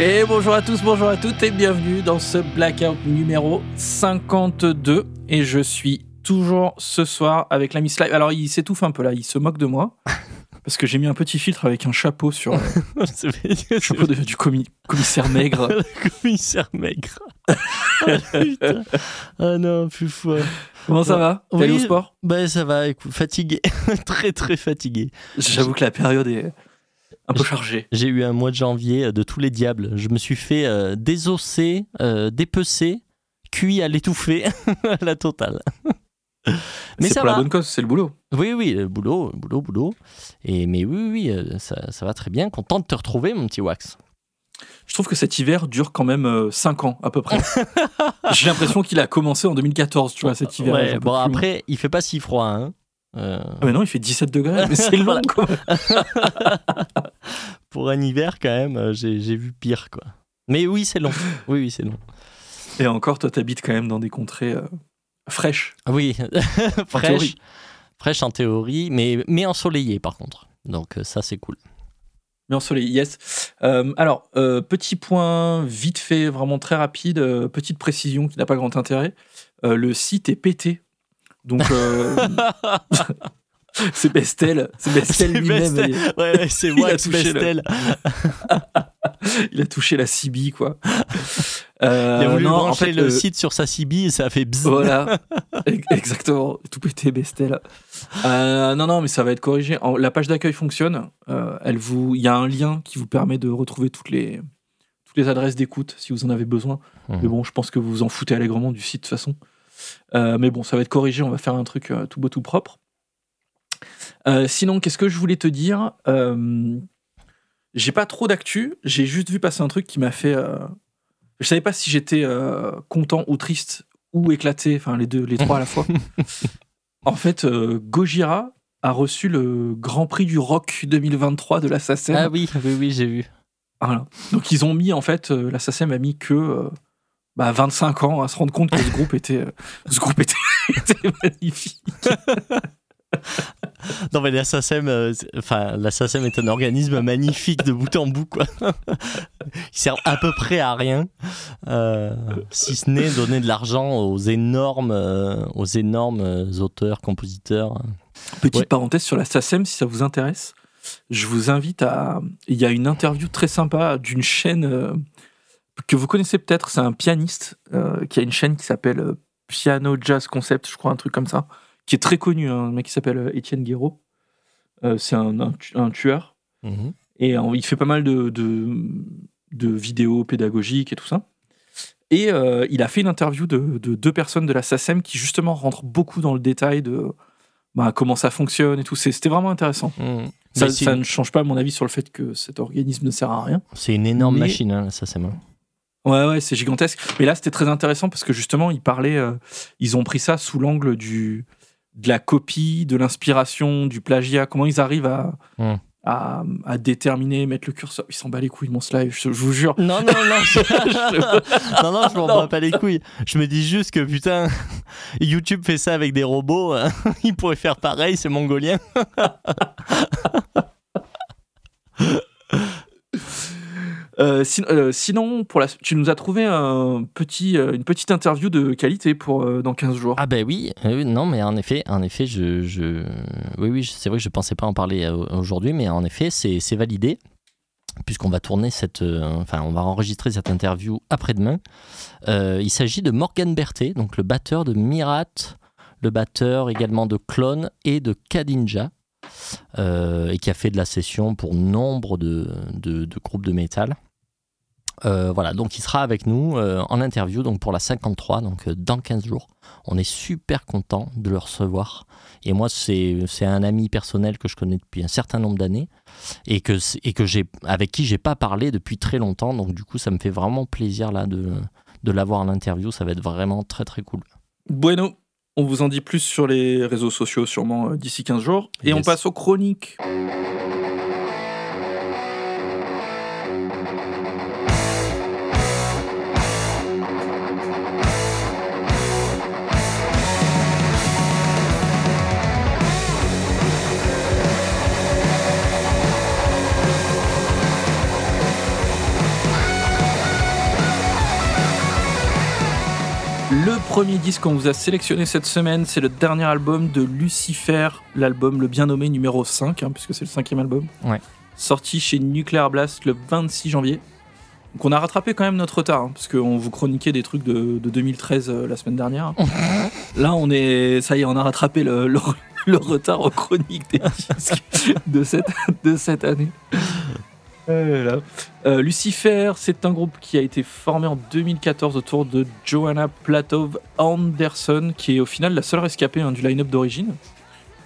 Et bonjour à tous, bonjour à toutes et bienvenue dans ce Blackout numéro 52. Et je suis toujours ce soir avec l'ami Slime. Alors il s'étouffe un peu là, il se moque de moi. Parce que j'ai mis un petit filtre avec un chapeau sur. euh, C'est chapeau de- du commi- commissaire maigre. le commissaire maigre. Ah, putain. Ah non, plus fou. Comment ça va? T'es allé au Oui. sport? Bah ça va, écoute, fatigué. très très fatigué. J'avoue que la période est un peu chargée. J'ai eu un mois de janvier euh, de tous les diables. Je me suis fait euh, désosser, euh, dépecer, cuit à l'étouffer, la totale. Mais C'est pour la bonne cause, c'est le boulot. Oui, oui, le boulot, boulot, boulot. Et, mais oui, oui, euh, ça, ça va très bien. Content de te retrouver, mon petit Wax. Je trouve que cet hiver dure quand même 5 ans à peu près. j'ai l'impression qu'il a commencé en 2014, tu vois, cet hiver. Ouais, bon, après, il fait pas si froid. Hein. Euh, Ah mais non, il fait 17 degrés, mais c'est long quoi. pour un hiver, quand même, euh, j'ai vu pire, quoi. Mais oui, c'est long. Oui, oui, c'est long. Et encore, toi, t'habites quand même dans des contrées euh, fraîches. Oui, fraîche, théorie. fraîche en théorie, mais, mais ensoleillée, par contre. Donc euh, ça, c'est cool. Mais ensoleillé, yes. Euh, alors, petit point vite fait, vraiment très rapide, petite précision qui n'a pas grand intérêt. Le site est pété. Donc, euh, c'est Bestel. C'est Bestel C'est lui-même. Bestel. Il, Ouais, ouais, c'est Il a Wax touché le- Bestel. il a touché la CB, quoi. Euh, Il a voulu non, en brancher fait, le euh, site sur sa CB et ça a fait bzzz. Voilà, Ex- exactement, tout pété Bestel. Euh, non, non, mais ça va être corrigé. La page d'accueil fonctionne. Euh, elle vous, il y a un lien qui vous permet de retrouver toutes les toutes les adresses d'écoute si vous en avez besoin. Mhm. Mais bon, je pense que vous vous en foutez allègrement du site de toute façon. Euh, mais bon, ça va être corrigé. On va faire un truc euh, tout beau, tout propre. Euh, sinon, qu'est-ce que je voulais te dire J'ai pas trop d'actu. J'ai juste vu passer un truc qui m'a fait. Je savais pas si j'étais content ou triste ou éclaté. Enfin, les deux, les trois à la fois. en fait, Gojira a reçu le Grand Prix du Rock 2023 de la SACEM. Ah oui, oui, oui, j'ai vu. Voilà. Donc ils ont mis en fait, euh, la SACEM a mis que euh, bah, 25 ans à se rendre compte que ce groupe était, euh, ce groupe était, était magnifique. Non, mais la SACEM, euh, enfin, la SACEM est un organisme magnifique de bout en bout, quoi. Il sert à peu près à rien, euh, si ce n'est donner de l'argent aux énormes, euh, aux énormes auteurs, compositeurs. Petite Ouais. parenthèse sur la SACEM si ça vous intéresse. Je vous invite à. Il y a une interview très sympa d'une chaîne que vous connaissez peut-être. C'est un pianiste euh, qui a une chaîne qui s'appelle euh, Piano Jazz Concept, je crois, un truc comme ça, qui est très connu. hein, un mec qui s'appelle euh, Étienne Guéraud. Euh, c'est un, un tu- un tueur. Mhm. Et euh, il fait pas mal de, de, de vidéos pédagogiques et tout ça. Et il a fait une interview de, de deux personnes de la SACEM qui justement rentrent beaucoup dans le détail de bah, comment ça fonctionne et tout. C'était vraiment intéressant. Mhm. Ça, une- ne change pas mon avis sur le fait que cet organisme ne sert à rien. C'est une énorme Mais- machine, hein, la SACEM. Ouais, ouais, c'est gigantesque. Mais là, c'était très intéressant parce que justement, ils parlaient, euh, ils ont pris ça sous l'angle du de la copie, de l'inspiration, du plagiat. Comment ils arrivent à, Hmm. à, à déterminer, mettre le curseur? Ils s'en bat les couilles, mon slide, je, je vous jure. Non, non, non, je... non, non, je m'en bats pas les couilles. Je me dis juste que putain, YouTube fait ça avec des robots. hein. Il pourrait faire pareil, c'est mongolien. Euh, euh, sinon, tu nous as trouvé euh, une petite interview de qualité pour dans 15 jours. Ah ben oui, non, mais en effet, en effet, je, oui, oui, c'est vrai que je pensais pas en parler aujourd'hui, mais en effet, c'est validé. Puisqu'on va tourner cette, enfin, on va enregistrer cette interview après-demain. Il s'agit de Morgan Berthet, donc le batteur de Mirat, le batteur également de Clone et de Kadinja, et qui a fait de la session pour nombre de, de groupes de métal. Euh, voilà, donc il sera avec nous euh, en interview donc pour la 53, donc euh, dans 15 jours. On est super content de le recevoir. Et moi, c'est un ami personnel que je connais depuis un certain nombre d'années et que, et que j'ai avec qui j'ai pas parlé depuis très longtemps. Donc du coup, ça me fait vraiment plaisir là de, de l'avoir en interview. Ça va être vraiment très très cool. Bueno, on vous en dit plus sur les réseaux sociaux sûrement d'ici 15 jours. Et on passe aux chroniques. Premier disque qu'on vous a sélectionné cette semaine, c'est le dernier album de Lucifer, l'album le bien nommé numéro 5, hein, puisque c'est le cinquième album. Ouais. Sorti chez Nuclear Blast le 26 janvier. Donc on a rattrapé quand même notre retard, hein, parce qu'on vous chroniquait des trucs de, de 2013 euh, la semaine dernière. Là, on est, ça y est, on a rattrapé le, le- le retard en chronique des disques de cette, de cette année. Euh. Euh, Lucifer, c'est un groupe qui a été formé en 2014 autour de Johanna Platov Anderson, qui est au final la seule rescapée hein, du line-up d'origine.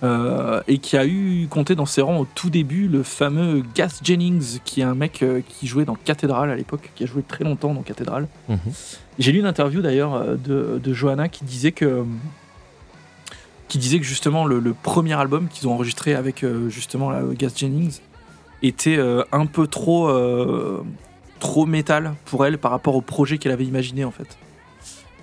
Euh, et qui a eu compté dans ses rangs au tout début le fameux Gas Jennings, qui est un mec euh, qui jouait dans Cathédrale à l'époque, qui a joué très longtemps dans Cathédrale. Mhm. J'ai lu une interview d'ailleurs de, de Johanna qui disait que qui disait que justement le, le premier album qu'ils ont enregistré avec justement la Gas Jennings était euh, un peu trop euh, trop métal pour elle par rapport au projet qu'elle avait imaginé en fait.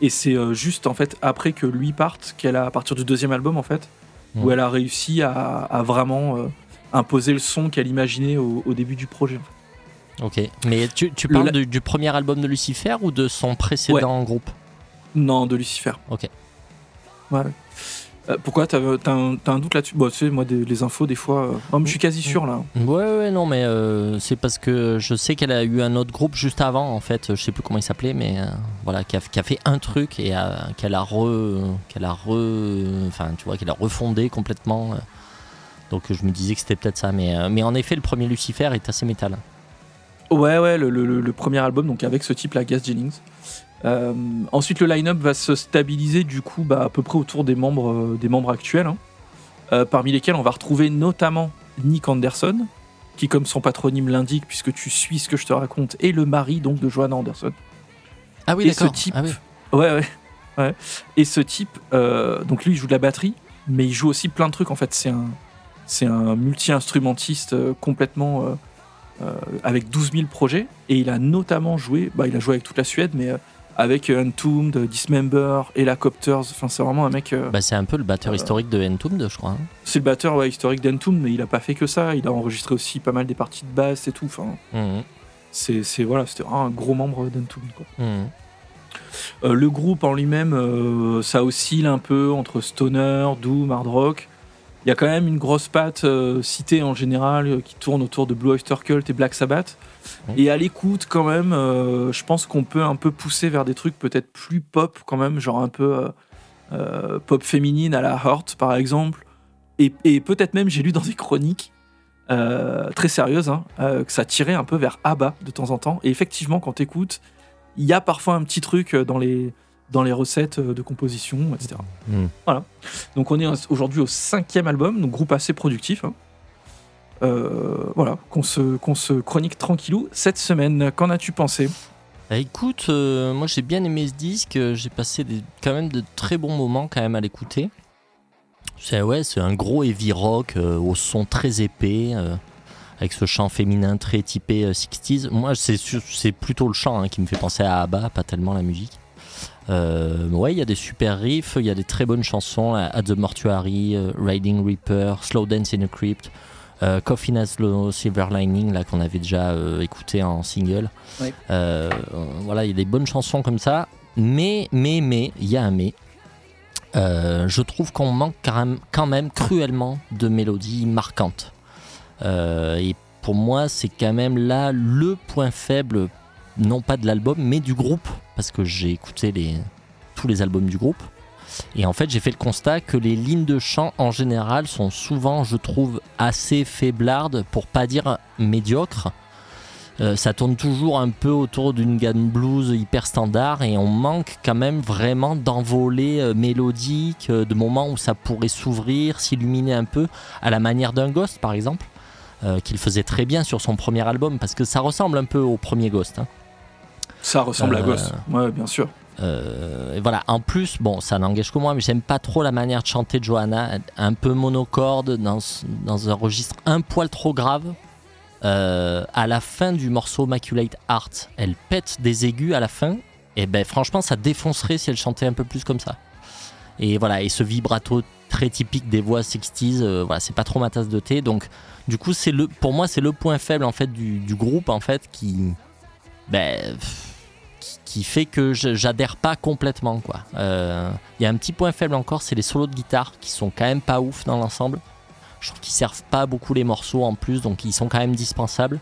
Et c'est euh, juste en fait après que lui parte qu'elle a à partir du deuxième album en fait où elle a réussi à, à vraiment euh, imposer le son qu'elle imaginait au, au début du projet. en fait. Ok. Mais tu, tu Le parles du, du premier album de Lucifer ou de son précédent groupe? Non, de Lucifer. Ok. Ouais. Euh, pourquoi T'as t'as un, doute là-dessus? Bon, tu sais, moi, des- les infos, des fois. euh, mais je suis quasi sûr là. Ouais, ouais, non, mais euh, c'est parce que je sais qu'elle a eu un autre groupe juste avant, en fait. Je sais plus comment il s'appelait, mais euh, voilà, qui a, qui a fait un truc et euh, qu'elle a re, qu'elle a re, enfin, tu vois, qu'elle a refondé complètement. euh. Donc je me disais que c'était peut-être ça, mais, euh, mais en effet, le premier Lucifer est assez métal. Ouais, ouais, le, le- premier album, donc avec ce type, la Gas Jennings. Euh, ensuite, le line-up va se stabiliser du coup bah, à peu près autour des membres, euh, des membres actuels, hein. Euh, parmi lesquels on va retrouver notamment Nick Anderson, qui, comme son patronyme l'indique, puisque tu suis ce que je te raconte, est le mari donc de Joanna Anderson. Ah oui, Et ce d'accord. type, Ah oui. Ouais, ouais. ouais. Et ce type, donc lui, il joue de la batterie, mais il joue aussi plein de trucs. En fait, c'est un, c'est un multi-instrumentiste complètement avec 12 000 projets. Et il a notamment joué, bah, il a joué avec toute la Suède, mais avec euh, Entombed, Dismember, Helicopters. Enfin, c'est vraiment un mec. euh, Bah, c'est un peu le batteur Euh, historique de Entombed, je crois. hein. c'est le batteur ouais, historique d'Entombed, mais il a pas fait que ça. Il a enregistré aussi pas mal des parties de basse et tout. Enfin, Mhm. c'est, voilà, c'était vraiment un gros membre d'Entombed. quoi. Euh, le groupe en lui-même, euh, ça oscille un peu entre stoner, doom, hard rock. Il y a quand même une grosse patte euh, citée en général euh, qui tourne autour de Blue Oyster Cult et Black Sabbath. Et à l'écoute, quand même, euh, je pense qu'on peut un peu pousser vers des trucs peut-être plus pop, quand même, genre un peu euh, euh, pop féminine à la Hurt, par exemple. Et, et peut-être même, j'ai lu dans des chroniques euh, très sérieuses hein, que ça tirait un peu vers ABBA de temps en temps. Et effectivement, quand t'écoutes, il y a parfois un petit truc dans les, dans les recettes de composition, etc. Mhm. Donc on est aujourd'hui au cinquième album, donc groupe assez productif. hein. Euh, voilà, qu'on se, se chronique tranquillou cette semaine. Qu'en as-tu pensé? Bah, écoute, euh, moi j'ai bien aimé ce disque, j'ai passé quand même de très bons moments quand même à l'écouter. C'est ouais, un gros heavy rock euh, au son très épais, avec ce chant féminin très typé euh, 60s. Moi c'est c'est plutôt le chant hein, qui me fait penser à ABBA, pas tellement la musique. Ouais, il y a des super riffs, il y a des très bonnes chansons, At the Mortuary, Riding Reaper, Slow Dance in a Crypt, euh, Coffin Has Low Silver Lining, là qu'on avait déjà euh, écouté en single. Euh, voilà, il y a des bonnes chansons comme ça, mais, mais, mais, il y a un mais. Euh, je trouve qu'on manque quand même, cruellement de mélodies marquantes. Et pour moi, c'est quand même là le point faible, non pas de l'album, mais du groupe, parce que j'ai écouté les, tous les albums du groupe. Et en fait, j'ai fait le constat que les lignes de chant en général sont souvent, je trouve, assez faiblardes, pour pas dire médiocres. Euh, ça tourne toujours un peu autour d'une gamme blues hyper standard et on manque quand même vraiment d'envolées euh, mélodiques, euh, de moments où ça pourrait s'ouvrir, s'illuminer un peu, à la manière d'un Ghost par exemple, euh, qu'il faisait très bien sur son premier album, parce que ça ressemble un peu au premier Ghost. hein. Ça ressemble à Ghost. Ouais, bien sûr. Euh, voilà, en plus, bon, ça n'engage que moi, mais j'aime pas trop la manière de chanter Johanna, un peu monocorde, dans, dans un registre un poil trop grave. Euh, à la fin du morceau Maculate Heart, elle pète des aigus à la fin, et ben franchement, ça défoncerait si elle chantait un peu plus comme ça. Et voilà, et ce vibrato très typique des voix 60s, euh, voilà, c'est pas trop ma tasse de thé, donc du coup, c'est le, pour moi, c'est le point faible en fait du, groupe en fait qui, ben, qui, fait que j'adhère pas complètement. quoi. Il y a un petit point faible encore, c'est les solos de guitare qui sont quand même pas ouf dans l'ensemble. Je trouve qu'ils servent pas beaucoup les morceaux en plus, donc ils sont quand même dispensables.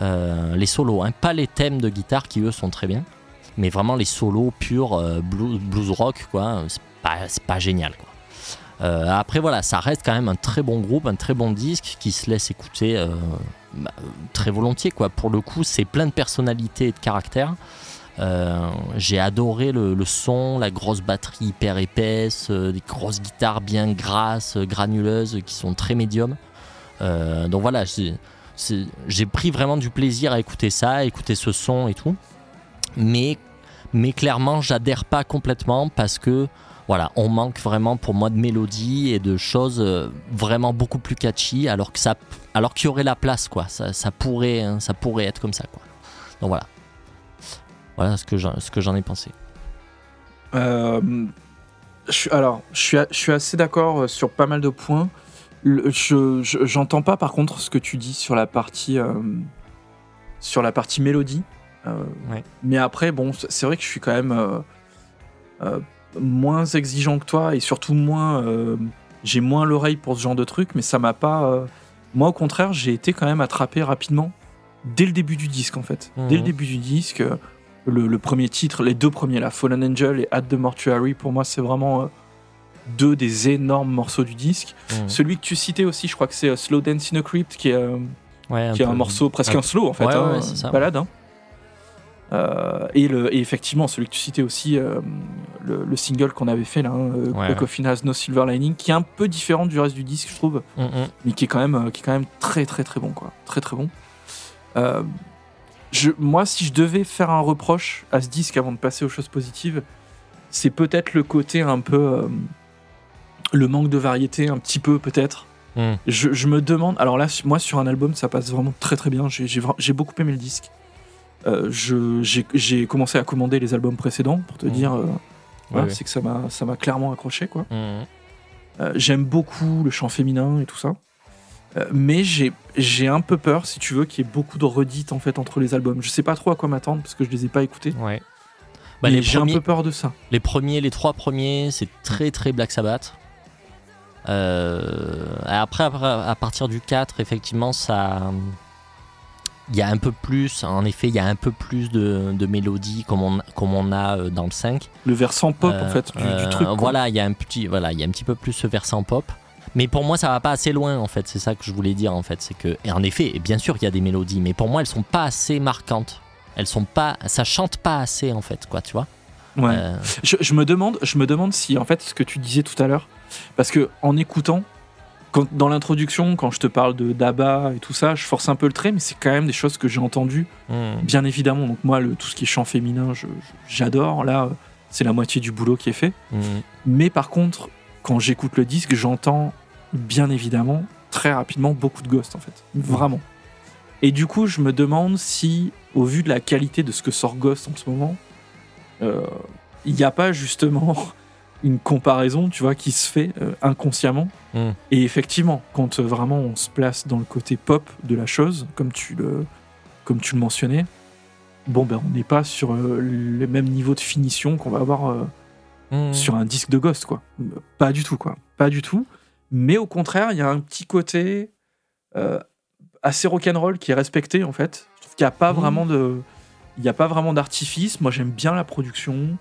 les solos, hein, pas les thèmes de guitare qui eux sont très bien, mais vraiment les solos purs blues, blues, rock, quoi. C'est pas, génial, quoi. Euh, après voilà, ça reste quand même un très bon groupe, un très bon disque qui se laisse écouter euh, bah, très volontiers quoi. Pour le coup, c'est plein de personnalité et de caractère. Euh, j'ai adoré le, son, la grosse batterie hyper épaisse, des grosses guitares bien grasses, granuleuses, qui sont très médiums. donc voilà, j'ai pris vraiment du plaisir à écouter ça, à écouter ce son et tout. Mais, mais clairement, j'adhère pas complètement parce que voilà, on manque vraiment pour moi de mélodie et de choses euh, vraiment beaucoup plus catchy, alors que ça, alors qu'il y aurait la place, quoi. Ça, pourrait, hein, ça pourrait être comme ça, quoi. Donc voilà, voilà ce que j'en, ai pensé. Euh, je, alors, je suis, je suis assez d'accord euh, sur pas mal de points. je, j'entends pas par contre ce que tu dis sur la partie, sur la partie mélodie. Mais après, bon, c'est vrai que je suis quand même moins exigeant que toi et surtout moins. Euh, j'ai moins l'oreille pour ce genre de truc, mais ça m'a pas. Euh, moi, au contraire, j'ai été quand même attrapé rapidement dès le début du disque en fait. Dès le mhm. début du disque, euh, le, premier titre, les deux premiers, la Fallen Angel et At the Mortuary, pour moi, c'est vraiment deux des énormes morceaux du disque. Mhm. Celui que tu citais aussi, je crois que c'est Slow Dance in a Crypt, qui est, qui est un morceau presque un slow en fait, hein, balade. Hein. Euh, et, le, effectivement, celui que tu citais aussi, euh, le, single qu'on avait fait là, hein, euh, Coffin Has No Silver Lining, qui est un peu différent du reste du disque, je trouve, mm, mm. mais qui est quand même, qui est quand même très très très bon, quoi, très très bon. Je, moi, si je devais faire un reproche à ce disque avant de passer aux choses positives, c'est peut-être le côté un peu, le manque de variété, un petit peu peut-être. Mm. Je, je, me demande, alors là, moi sur un album, ça passe vraiment très très bien. J'ai beaucoup aimé le disque. Euh, j'ai commencé à commander les albums précédents pour te mmh. dire, euh, c'est que ça m'a clairement accroché quoi. Mmh. Euh, j'aime beaucoup le chant féminin et tout ça. Mais j'ai un peu peur, si tu veux, qu'il y ait beaucoup de redites en fait entre les albums. Je sais pas trop à quoi m'attendre parce que je les ai pas écoutés. Ouais. Bah, j'ai un peu peur de ça. Les premiers, les trois premiers, c'est très très Black Sabbath. après, après, à partir du 4, effectivement, ça, il y a un peu plus, en effet, il y a un peu plus de, de mélodie comme on, comme on a euh, dans le 5. Le versant pop, en fait, du, euh, truc. Voilà, il y a un petit, voilà, il y a un petit peu plus ce versant pop. Mais pour moi, ça va pas assez loin, en fait. C'est ça que je voulais dire, en fait. C'est que, et en effet, bien sûr qu'il y a des mélodies, mais pour moi, elles sont pas assez marquantes. Elles sont pas, ça chante pas assez, en fait, quoi, tu vois. Ouais. Euh, je, je, me demande, je me demande si, en fait, ce que tu disais tout à l'heure, parce que en écoutant, dans l'introduction, quand je te parle de d'Abba et tout ça, je force un peu le trait, mais c'est quand même des choses que j'ai entendues, hmm. bien évidemment. Donc moi, le, tout ce qui est chant féminin, j'adore. Là, c'est la moitié du boulot qui est fait. Hmm. Mais par contre, quand j'écoute le disque, j'entends bien évidemment très rapidement beaucoup de Ghost en fait, vraiment. Et du coup, je me demande si, au vu de la qualité de ce que sort Ghost en ce moment, euh, il n'y a pas justement une comparaison, tu vois, qui se fait euh, inconsciemment. Hmm. Et effectivement, quand euh, vraiment on se place dans le côté pop de la chose, comme tu le, comme tu le mentionnais, bon ben on n'est pas sur euh, le même niveau de finition qu'on va avoir hmm. sur un disque de Ghost, quoi. Pas du tout, quoi. Pas du tout. Mais au contraire, il y a un petit côté assez rock'n'roll qui est respecté en fait. Je trouve qu'il n'y a pas hmm. vraiment de, il n'y a pas vraiment d'artifice. Moi, j'aime bien la production.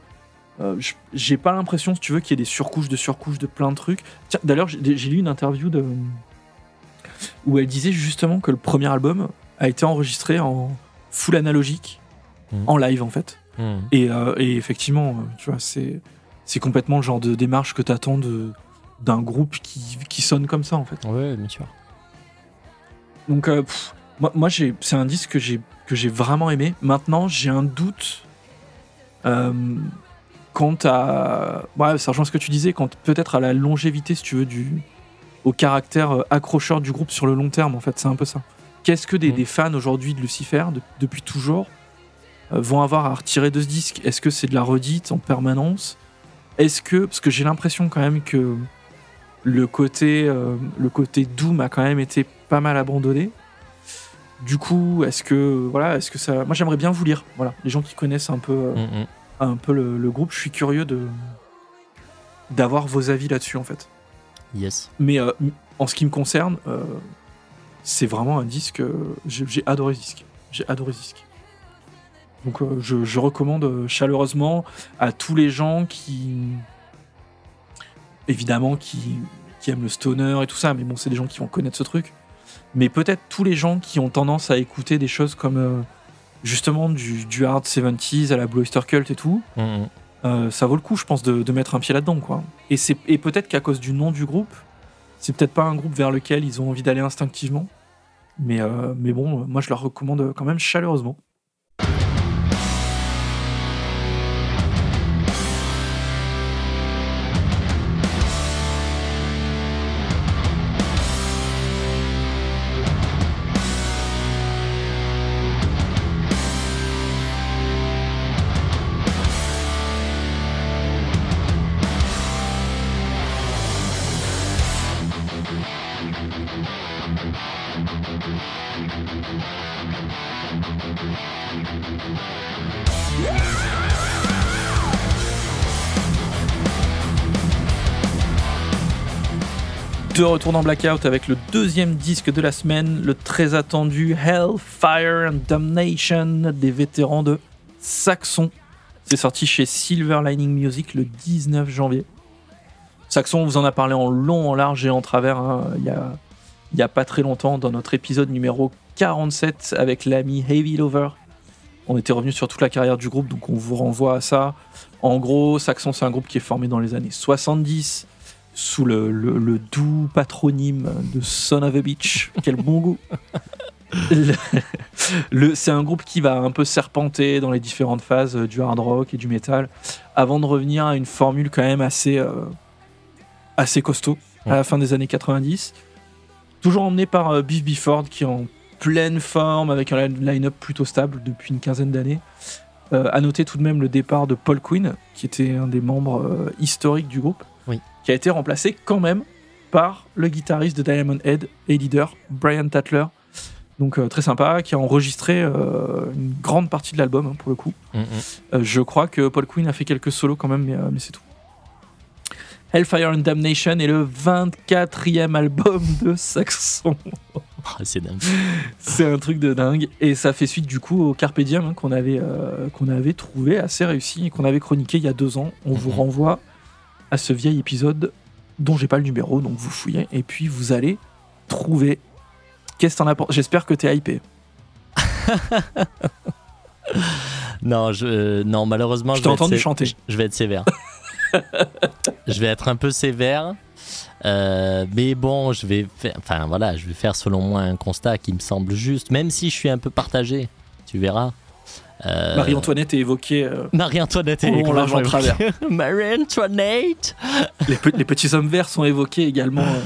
Euh, j'ai pas l'impression, si tu veux, qu'il y ait des surcouches de surcouches de plein de trucs. D'ailleurs, j'ai lu une interview de... où elle disait justement que le premier album a été enregistré en full analogique, mmh. en live en fait. Mmh. Euh, et, effectivement, euh, tu vois, c'est c'est complètement le genre de démarche que t'attends d'un groupe qui, qui, sonne comme ça en fait. Ouais, bien sûr. Donc, moi, moi c'est un disque que j'ai vraiment aimé. Maintenant, j'ai un doute quant à. Ouais, ça rejoint ce que tu disais, quant peut-être à la longévité, si tu veux, du. au caractère euh, accrocheur du groupe sur le long terme, en fait, c'est un peu ça. Qu'est-ce que des, mm. fans aujourd'hui de Lucifer, depuis toujours, euh, vont avoir à retirer de ce disque? Est-ce que c'est de la redite en permanence? Est-ce que. Parce que j'ai l'impression quand même que le côté, euh, le côté Doom a quand même été pas mal abandonné. Du coup, est-ce que voilà, est-ce que ça, moi j'aimerais bien vous lire, voilà, les gens qui connaissent un peu, euh, Mm, mm. un peu le, le groupe, je suis curieux de d'avoir vos avis là-dessus en fait. Yes. Mais euh, en ce qui me concerne, c'est vraiment un disque. j'ai adoré ce disque. J'ai adoré ce disque. Donc je, je recommande chaleureusement à tous les gens qui, évidemment, qui, qui aiment le stoner et tout ça. Mais bon, c'est des gens qui vont connaître ce truc. Mais peut-être tous les gens qui ont tendance à écouter des choses comme euh, justement du, du hard 70s à la Blue Oyster Cult et tout. Mm, mm. Euh, ça vaut le coup, je pense, de, de mettre un pied là-dedans, quoi. Et, et peut-être qu'à cause du nom du groupe, c'est peut-être pas un groupe vers lequel ils ont envie d'aller instinctivement. Mais, euh, mais bon, moi, je leur recommande quand même chaleureusement. De retour dans Blackout avec le deuxième disque de la semaine, le très attendu Hellfire and Damnation des vétérans de Saxon. C'est sorti chez Silver Lining Music le 19 janvier. Saxon, on vous en a parlé en long, en large et en travers hein, il y, il y a pas très longtemps dans notre épisode numéro 47 avec l'ami Heavy Lover. On était revenu sur toute la carrière du groupe, donc on vous renvoie à ça. En gros, Saxon, c'est un groupe qui est formé dans les années 70 sous le, le- le doux patronyme de Son of a Beach. Quel bon goût! C'est un groupe qui va un peu serpenter dans les différentes phases euh, du hard rock et du metal avant de revenir à une formule quand même assez, euh, assez costaud à la fin des années 90. Toujours emmené par euh, Biff Bifford qui est en pleine forme avec un line-up plutôt stable depuis une quinzaine d'années. Euh, à noter tout de même le départ de Paul Quinn, qui était un des membres euh, historiques du groupe. Qui a été remplacé quand même par le guitariste de Diamond Head et leader Brian Tatler. Donc euh, très sympa, qui a enregistré euh, une grande partie de l'album hein, pour le coup. Mm, mm. Euh, je crois que Paul Quinn a fait quelques solos quand même, mais, mais c'est tout. Hellfire and Damnation est le 24e album de Saxon. Ah, c'est dingue. C'est un truc de dingue. Et ça fait suite du coup au Carpe Diem hein, qu'on avait, qu'on avait trouvé assez réussi et qu'on avait chroniqué il y a deux ans. On vous Mhm. renvoie à ce vieil épisode dont j'ai pas le numéro, donc vous fouillez et puis vous allez trouver. Qu'est-ce que t'en as pensé J'espère que t'es hypé. Non, je, euh, non, malheureusement, Je je vais être entendu sé- chanter. Je, je vais être sévère. je vais être un peu sévère. euh, mais bon, je vais faire, enfin voilà, je vais faire selon moi un constat qui me semble juste, même si je suis un peu partagé. Tu verras. Euh, Marie-Antoinette est évoquée. euh, Marie-Antoinette est travers. Marie-Antoinette. les, pe- les petits hommes verts sont évoqués également. euh,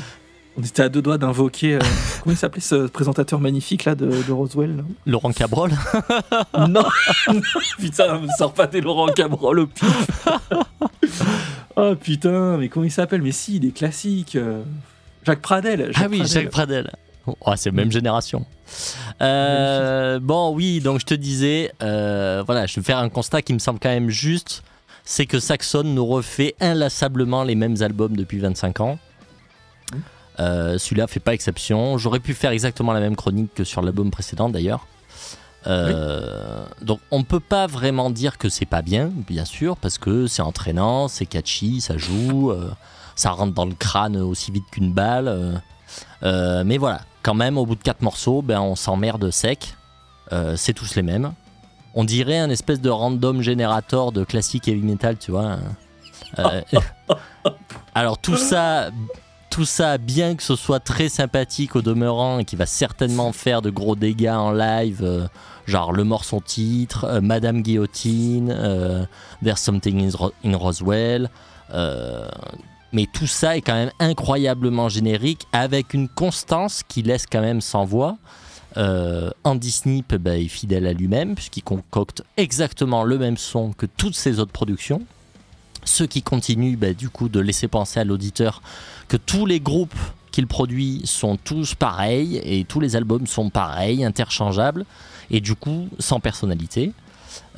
on était à deux doigts d'invoquer. euh, comment il s'appelait ce présentateur magnifique là de, de Roswell là? Laurent Cabrol. Non, putain, me sors pas des Laurent Cabrol au pif. oh putain, mais comment il s'appelle? Mais si, il est classique. euh, Jacques Pradel. Ah oui, Pradel. Jacques Pradel. Oh, c'est la même génération. Euh, bon, oui, donc je te disais, euh, voilà, je vais faire un constat qui me semble quand même juste, c'est que Saxon nous refait inlassablement les mêmes albums depuis 25 ans. Euh, Celui-là fait pas exception. J'aurais pu faire exactement la même chronique que sur l'album précédent d'ailleurs. Euh, Donc on peut pas vraiment dire que c'est pas bien, bien sûr, parce que c'est entraînant, c'est catchy, ça joue, euh, ça rentre dans le crâne aussi vite qu'une balle. mais voilà, quand même, au bout de quatre morceaux, ben, on s'emmerde sec. Euh, c'est tous les mêmes. On dirait un espèce de random générateur de classique heavy metal, tu vois. Euh, alors tout ça, tout ça, bien que ce soit très sympathique au demeurant et qui va certainement faire de gros dégâts en live, euh, genre le morceau titre, euh, Madame Guillotine, There's Something in Roswell. Euh, mais tout ça est quand même incroyablement générique avec une constance qui laisse quand même sans voix. Euh, Andy Snip bah, est fidèle à lui-même puisqu'il concocte exactement le même son que toutes ses autres productions. Ce qui continue bah, du coup de laisser penser à l'auditeur que tous les groupes qu'il produit sont tous pareils et tous les albums sont pareils, interchangeables et du coup sans personnalité.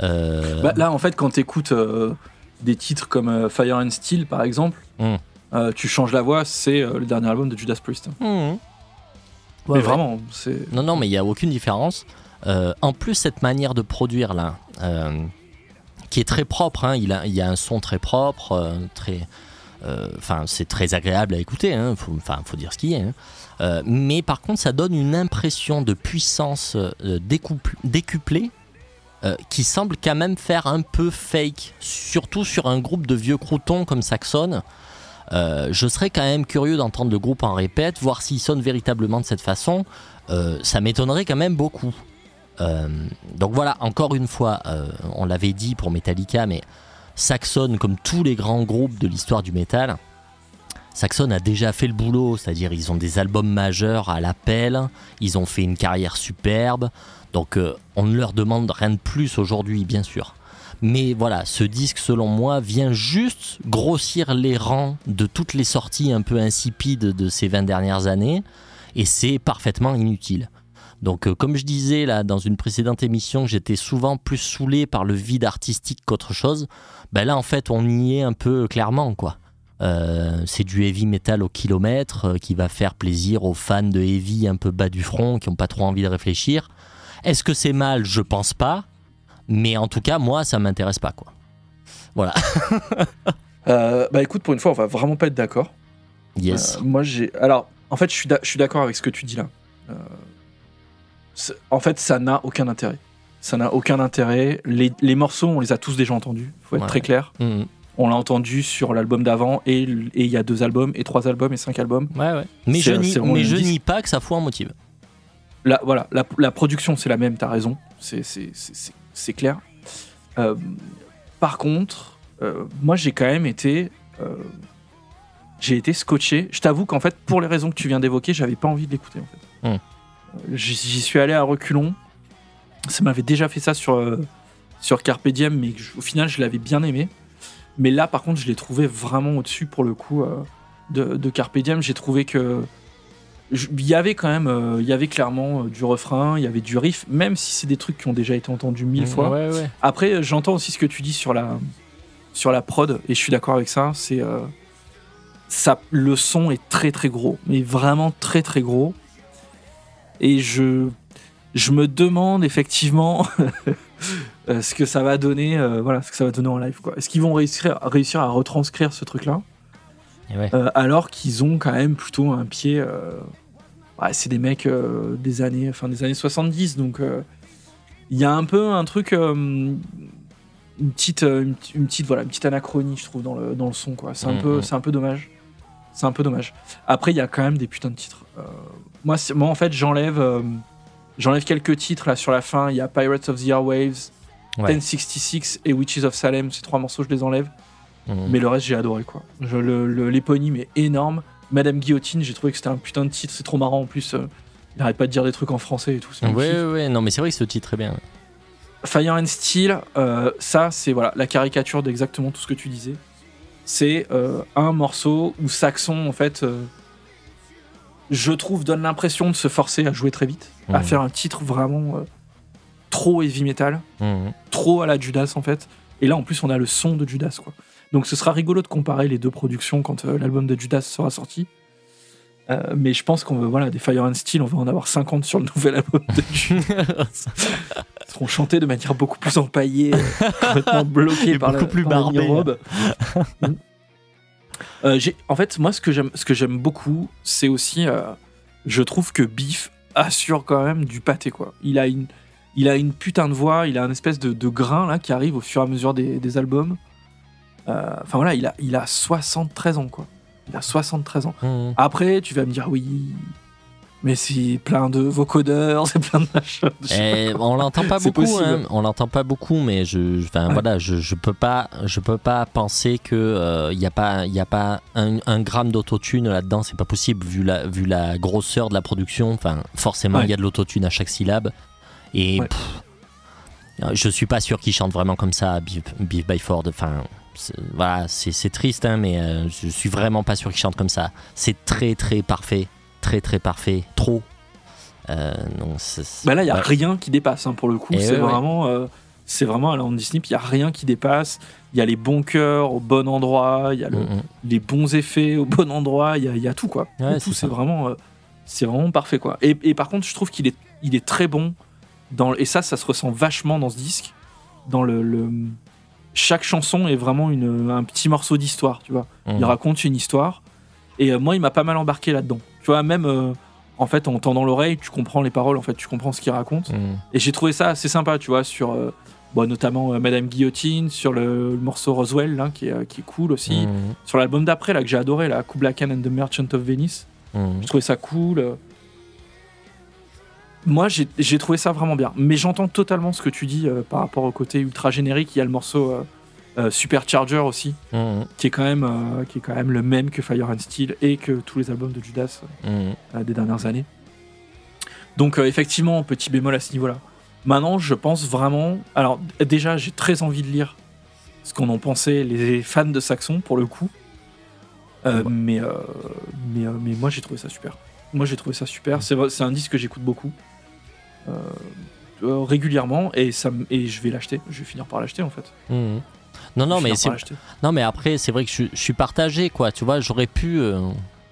Euh, bah, là, en fait, quand tu écoutes euh, des titres comme Fire and Steel, par exemple, hmm. tu changes la voix, c'est le dernier album de Judas Priest. Hmm. mais vraiment, c'est. Non, non, mais il n'y a aucune différence. en plus, cette manière de produire là, qui est très propre, hein, il, a, il y a un son très propre, très euh, enfin, c'est très agréable à écouter, hein, enfin, faut dire ce qu'il y a. Hein. Euh, mais par contre, ça donne une impression de puissance euh, décuplée qui semble quand même faire un peu fake, surtout sur un groupe de vieux croutons comme Saxon. Je serais quand même curieux d'entendre le groupe en répète, voir s'il sonne véritablement de cette façon. ça m'étonnerait quand même beaucoup. donc voilà, encore une fois, on l'avait dit pour Metallica, mais Saxon, comme tous les grands groupes de l'histoire du métal, Saxon a déjà fait le boulot, c'est-à-dire ils ont des albums majeurs à l'appel, ils ont fait une carrière superbe, donc euh, on ne leur demande rien de plus aujourd'hui, bien sûr. Mais voilà, ce disque, selon moi, vient juste grossir les rangs de toutes les sorties un peu insipides de ces 20 dernières années, et c'est parfaitement inutile. Donc, euh, comme je disais là dans une précédente émission, j'étais souvent plus saoulé par le vide artistique qu'autre chose. Ben là, en fait, on y est un peu clairement, quoi. Euh, c'est du heavy metal au kilomètre euh, qui va faire plaisir aux fans de heavy un peu bas du front qui n'ont pas trop envie de réfléchir. Est-ce que c'est mal? Je pense pas. Mais en tout cas, moi, ça m'intéresse pas, quoi. Voilà. bah écoute, pour une fois, on va vraiment pas être d'accord. Yes. moi, j'ai. Alors, en fait, je suis d'accord avec ce que tu dis là en fait, ça n'a aucun intérêt. Ça n'a aucun intérêt. Les, morceaux, on les a tous déjà entendus, faut être très clair. Mmh. On l'a entendu sur l'album d'avant, et il y a deux albums, et trois albums, et cinq albums. Ouais, ouais. Mais je, nie, pas que ça fout un motive. La, voilà, la, production, c'est la même, t'as raison. C'est clair. Euh, par contre, euh, moi, j'ai quand même été. Euh, j'ai été scotché. Je t'avoue qu'en fait, pour les raisons que tu viens d'évoquer, j'avais pas envie de l'écouter. En fait. Mmh. J'y suis allé à reculons. Ça m'avait déjà fait ça sur, sur Carpe Diem, mais au final, je l'avais bien aimé. Mais là, par contre, je l'ai trouvé vraiment au-dessus pour le coup de, de, Carpe Diem. J'ai trouvé que. Il y avait quand même, euh, il y avait clairement du refrain, il y avait du riff, même si c'est des trucs qui ont déjà été entendus mille mmh, fois. Après, j'entends aussi ce que tu dis sur la, sur la prod, et je suis d'accord avec ça. C'est ça, le son est très très gros, mais vraiment très très gros. Et je, je me demande effectivement euh, ce que ça va donner, euh, voilà, ce que ça va donner en live. Quoi. Est-ce qu'ils vont réussir, réussir à retranscrire ce truc-là? Euh, Alors qu'ils ont quand même plutôt un pied. Ouais, c'est des mecs des années, enfin des années 70, donc il y a un peu un truc. une petite, une, petite, voilà, une petite anachronie, je trouve, dans le, dans le son. Quoi. C'est, un mm, peu, mm. c'est un peu dommage. C'est un peu dommage. Après, il y a quand même des putains de titres moi, moi, en fait, j'enlève euh, j'enlève quelques titres là sur la fin. Il y a Pirates of the Airwaves, 1066 et Witches of Salem. Ces trois morceaux, je les enlève. Mhm. Mais le reste, j'ai adoré quoi. L'éponyme est énorme. Madame Guillotine, j'ai trouvé que c'était un putain de titre. C'est trop marrant en plus. Euh, il n'arrête pas de dire des trucs en français et tout. Ouais, ouais, non, mais c'est vrai que ce titre est bien. Fire and Steel, euh, ça, c'est voilà la caricature d'exactement tout ce que tu disais. C'est un morceau où Saxon, en fait, je trouve, donne l'impression de se forcer à jouer très vite, à mmh. faire un titre vraiment euh, trop heavy metal, mmh. trop à la Judas en fait. Et là, en plus, on a le son de Judas, quoi. Donc, ce sera rigolo de comparer les deux productions quand euh, l'album de Judas sera sorti. Euh, mais je pense qu'on va, voilà, des Fire and Steel, on va en avoir 50 sur le nouvel album de Judas. Ils seront chantés de manière beaucoup plus empaillée, complètement bloqués par, beaucoup la, plus robe. Euh, en fait, moi, ce que j'aime, ce que j'aime beaucoup, c'est aussi, euh, je trouve que Biff assure quand même du pâté, quoi. Il a une, il a une putain de voix, il a un espèce de, grain là qui arrive au fur et à mesure des, albums. Euh, enfin voilà, il a, il a 73 ans, quoi. Il a 73 ans. Mmh. Après, tu vas me dire, oui, mais c'est plein de vocodeurs, c'est plein de machins. Eh, on l'entend pas beaucoup, hein. on l'entend pas beaucoup, mais je, enfin, voilà, je, je, peux pas, je peux pas penser que il euh, y a pas, il y a pas un, gramme d'autotune là-dedans, c'est pas possible vu la, vu la grosseur de la production. Enfin, forcément, il y a de l'autotune à chaque syllabe, et je suis pas sûr qu'il chante vraiment comme ça, Beef, by Ford. Enfin, voilà, c'est c'est triste, hein, mais euh, je suis vraiment pas sûr qu'il chante comme ça. C'est très très parfait, très très parfait, trop. Euh, c'est- c'est- Bah là, il y a ouais. rien qui dépasse hein, pour le coup. Et C'est ouais, ouais. vraiment, euh, c'est vraiment à la Disney. Il y a rien qui dépasse. Il y a les bons cœurs au bon endroit. Il y a le- Mm, mm. les bons effets au bon endroit. Il y y a tout quoi. Tout c'est c'est vraiment, euh, c'est vraiment parfait quoi. Et, et par contre, je trouve qu'il est, il est très bon dans et ça, ça se ressent vachement dans ce disque. Dans le, le- chaque chanson est vraiment une, un petit morceau d'histoire. Tu vois. Il Mm. raconte une histoire. Et euh, moi, il m'a pas mal embarqué là-dedans. Tu vois, même euh, en fait, en tendant l'oreille, tu comprends les paroles, en fait, tu comprends ce qu'il raconte. Mm. Et j'ai trouvé ça assez sympa, tu vois, sur euh, bon, notamment euh, Madame Guillotine, sur le, le morceau Roswell, là, qui, est, qui est cool aussi. Mm. Sur l'album d'après, là, que j'ai adoré, là, Kubla Khan and the Merchant of Venice. J'ai trouvé ça cool. Moi, j'ai trouvé ça vraiment bien. Mais j'entends totalement ce que tu dis euh, par rapport au côté ultra générique. Il y a le morceau euh, euh, Supercharger aussi, Mm. qui est, quand même, qui est quand même le même que Fire and Steel et que tous les albums de Judas Mm. euh, des dernières années. Donc, effectivement, petit bémol à ce niveau-là. Maintenant, je pense vraiment. Alors, déjà, j'ai très envie de lire ce qu'en ont pensé les fans de Saxon, pour le coup. Ouais. mais, mais, mais moi, j'ai trouvé ça super. Moi, j'ai trouvé ça super. C'est un disque que j'écoute beaucoup. Euh, régulièrement et ça et je vais l'acheter je vais finir par l'acheter en fait Mm. Non, non, vais mais. Non, mais après, c'est vrai que je, je suis partagé, quoi. Tu vois, j'aurais pu. euh,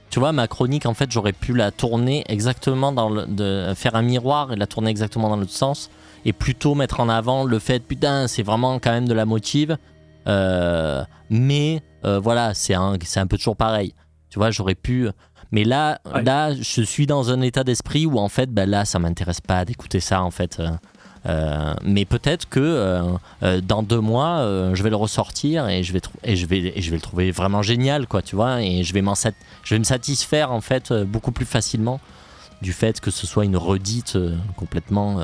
tu vois, ma chronique, en fait, j'aurais pu la tourner exactement dans le. De, faire un miroir et la tourner exactement dans l'autre sens. Et plutôt mettre en avant le fait, putain, c'est vraiment quand même de la motive. euh, mais euh, voilà, c'est un, c'est un peu toujours pareil. Tu vois, j'aurais pu. Mais là, Ouais. là, je suis dans un état d'esprit où, en fait, ben là, ça m'intéresse pas d'écouter ça, en fait. euh, euh, mais peut-être que euh, dans deux mois, euh, je vais le ressortir et je vais, et, je vais, et je vais le trouver vraiment génial, quoi, tu vois, et je vais, je vais me satisfaire, en fait, beaucoup plus facilement du fait que ce soit une redite complètement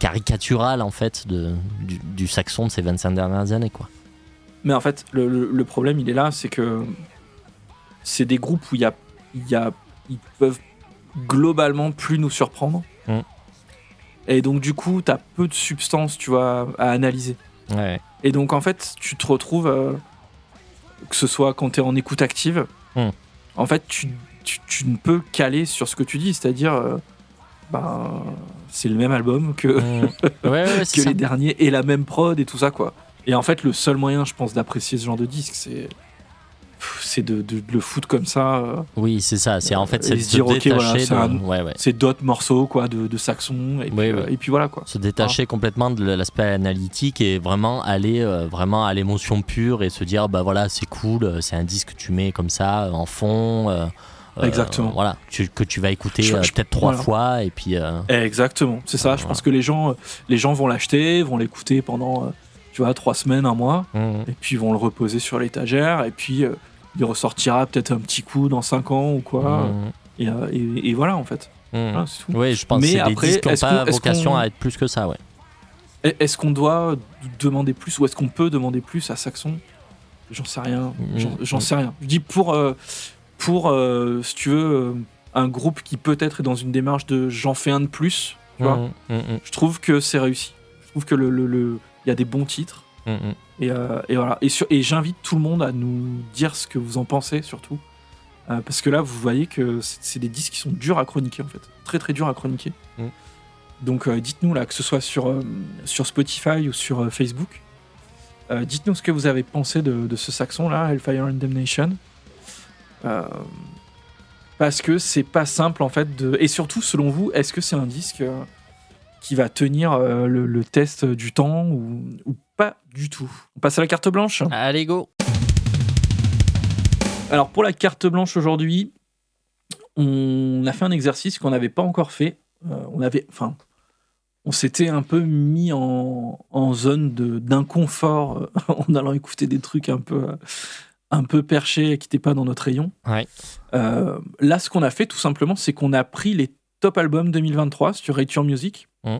caricaturale, en fait, de, du, du saxon de ces 25 dernières années, quoi. Mais en fait, le, le- problème, il est là, c'est que c'est des groupes où il y a, y a, ils peuvent globalement plus nous surprendre. Mm. Et donc, du coup, tu as peu de substance, tu vois, à analyser. Ouais. Et donc, en fait, tu te retrouves, euh, que ce soit quand tu es en écoute active, Mm. en fait, tu, tu, tu ne peux caler sur ce que tu dis, c'est-à-dire, euh, ben, c'est le même album que, Mm. ouais, ouais, c'est que ça. les derniers et la même prod et tout ça quoi. Et en fait le seul moyen je pense d'apprécier ce genre de disque c'est c'est de, de- de le foutre comme ça. euh, Oui, c'est ça. C'est en fait Et c'est se dire, voilà, c'est de- un- ouais, ouais. c'est d'autres morceaux quoi de, de saxon et Oui, euh, oui. et puis voilà quoi. se détacher complètement de l'aspect analytique et vraiment aller euh, vraiment à l'émotion pure et se dire bah voilà c'est cool euh, c'est un disque que tu mets comme ça euh, en fond euh, euh, Exactement. voilà tu- que tu vas écouter euh, peut-être trois voilà. fois et puis euh, Exactement, c'est ça. Je Voilà. pense que les gens euh, les gens vont l'acheter, vont l'écouter pendant euh, tu vois trois semaines, un mois, mhm. et puis ils vont le reposer sur l'étagère et puis euh, il ressortira peut-être un petit coup dans 5 ans ou quoi. Et, euh, et- et voilà en fait. Voilà, tout. oui je pense Mais que c'est après, des disques qui n'ont est-ce pas vocation à être plus que ça ouais Est-ce qu'on doit demander plus ou est-ce qu'on peut demander plus à Saxon? J'en sais rien. J'en- Mm, J'en sais rien. Je dis pour, euh, pour euh, si tu veux, un groupe qui peut-être est dans une démarche de j'en fais un de plus, tu vois, je trouve que c'est réussi. Je trouve que le, le- le- il y a des bons titres. Et, euh, et voilà. Et, j'invite tout le monde à nous dire ce que vous en pensez, surtout. Euh, parce que là, vous voyez que c'est des disques qui sont durs à chroniquer, en fait. Très, très durs à chroniquer. Mm. Donc, euh, dites-nous, là, que ce soit sur, sur Spotify ou sur Facebook, euh, dites-nous ce que vous avez pensé de, de ce saxon-là, Hellfire Indemnation. Euh, parce que c'est pas simple, en fait. De... Et surtout, selon vous, est-ce que c'est un disque qui va tenir euh, le, le test du temps ou, ou pas du tout On passe à la carte blanche allez go alors pour la carte blanche aujourd'hui, on a fait un exercice qu'on n'avait pas encore fait. Euh, on avait, enfin, on s'était un peu mis en, en zone de- d'inconfort euh, en allant écouter des trucs un peu, un peu perchés qui n'étaient pas dans notre rayon. Ouais. Euh, là, ce qu'on a fait tout simplement, c'est qu'on a pris les top albums 2023 sur Rate Music. Mm.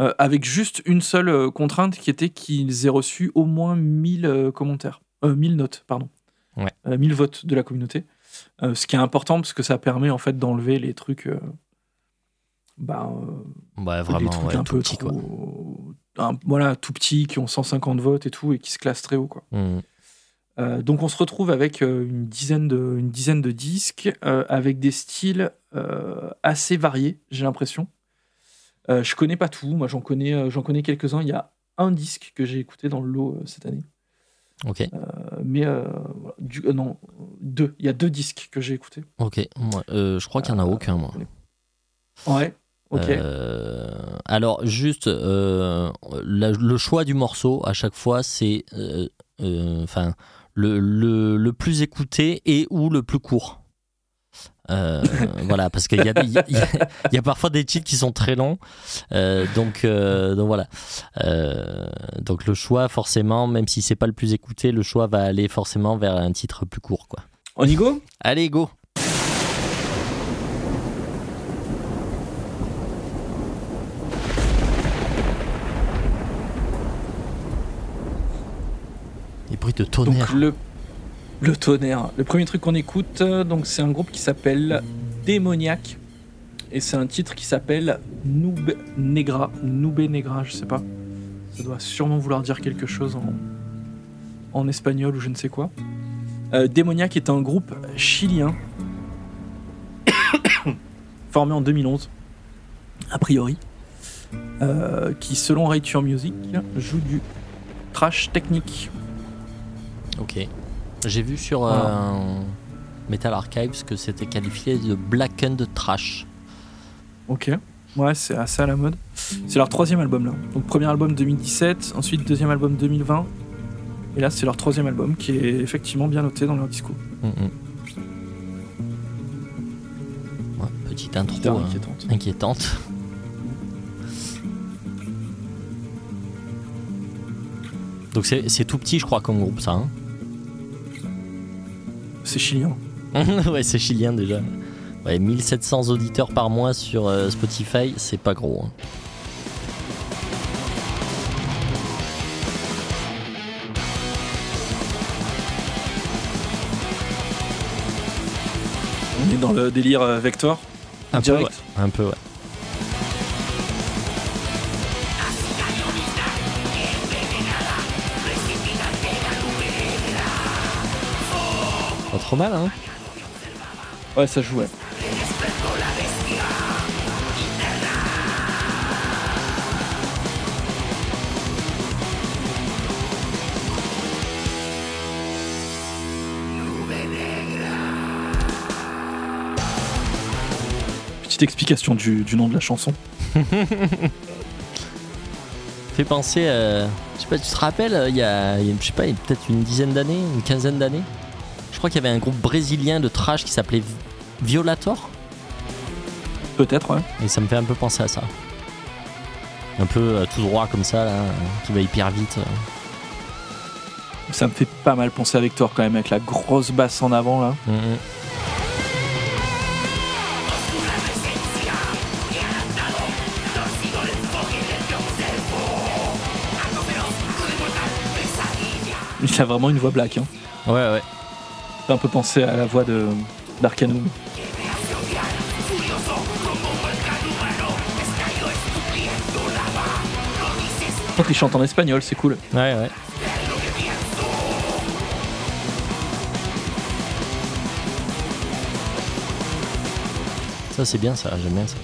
euh, avec juste une seule euh, contrainte qui était qu'ils aient reçu au moins 1000 euh, commentaires, euh, 1000 notes, pardon, Ouais. Euh, 1000 votes de la communauté. Ce qui est important parce que ça permet en fait d'enlever les trucs, bah, euh, ouais les vraiment trucs ouais, un tout peu petit quoi trop, un- voilà, tout petits qui ont 150 votes et tout et qui se classent très haut quoi. Euh, donc on se retrouve avec une, dizaine de, une dizaine de disques, avec des styles assez variés, j'ai l'impression. Euh, je connais pas tout, moi j'en connais, euh, j'en connais quelques-uns. Il y a un disque que j'ai écouté dans le lot euh, cette année. Ok, mais du, non, deux. Il y a deux disques que j'ai écoutés. ok. Moi, je crois qu'il n'y en a aucun, moi. Ouais, ok. Euh, alors, juste, euh, la- le choix du morceau, à chaque fois, c'est euh, enfin le, le, le plus écouté et ou le plus court. Euh, voilà, parce qu'il y y, a, il y a parfois des titres qui sont très longs. Euh, donc, euh, donc voilà. Donc le choix, forcément, même si c'est pas le plus écouté, le choix va aller forcément vers un titre plus court. Quoi. On y go Allez, go Les bruits de tonnerre. Donc le, le tonnerre. Le premier truc qu'on écoute, euh, donc c'est un groupe qui s'appelle Démoniaque. Et c'est un titre qui s'appelle Nube Negra. Nube Negra, je sais pas. Ça doit sûrement vouloir dire quelque chose en, en espagnol ou je ne sais quoi. Euh, Démoniaque est un groupe chilien formé en 2011, a priori, euh, qui selon Rayture Music joue du trash technique. Ok. J'ai vu sur euh, Ah. Metal Archives que c'était qualifié de blackened trash. Ok. Ouais, c'est assez à la mode. C'est leur troisième album là. Donc premier album 2017, ensuite deuxième album 2020. Et là, c'est leur troisième album qui est effectivement bien noté dans leur discours. Mm, mm. Ouais, petite intro hein, inquiétante. inquiétante. Donc c'est c'est tout petit, je crois, comme groupe, ça. hein C'est chilien. ouais, c'est chilien déjà. Ouais, 1700 auditeurs par mois sur euh, Spotify, c'est pas gros. hein. On est dans le délire euh, Vector. Un peu, Direct. ouais. Un peu, ouais. Trop mal, hein Ouais, ça joue, ouais. Petite explication du, du nom de la chanson. Fait penser, à... je sais pas, tu te rappelles, euh, il y a, il y a, je sais pas, il y a peut-être une dizaine d'années, une quinzaine d'années, je crois qu'il y avait un groupe brésilien de trash qui s'appelait Vi- Violator, Peut-être, ouais. et ça me fait un peu penser à ça. Un peu euh, tout droit comme ça, là, euh, qui va hyper vite. euh. Ça me fait pas mal penser à Vector quand même, avec la grosse basse en avant là. Mm, mm. Il a vraiment une voix black. Hein. Ouais, ouais. Fait un peu penser à la voix de d'Arcanum. Il chante en espagnol, c'est cool. Ouais, ouais. Ça, c'est bien, ça, j'aime bien ça.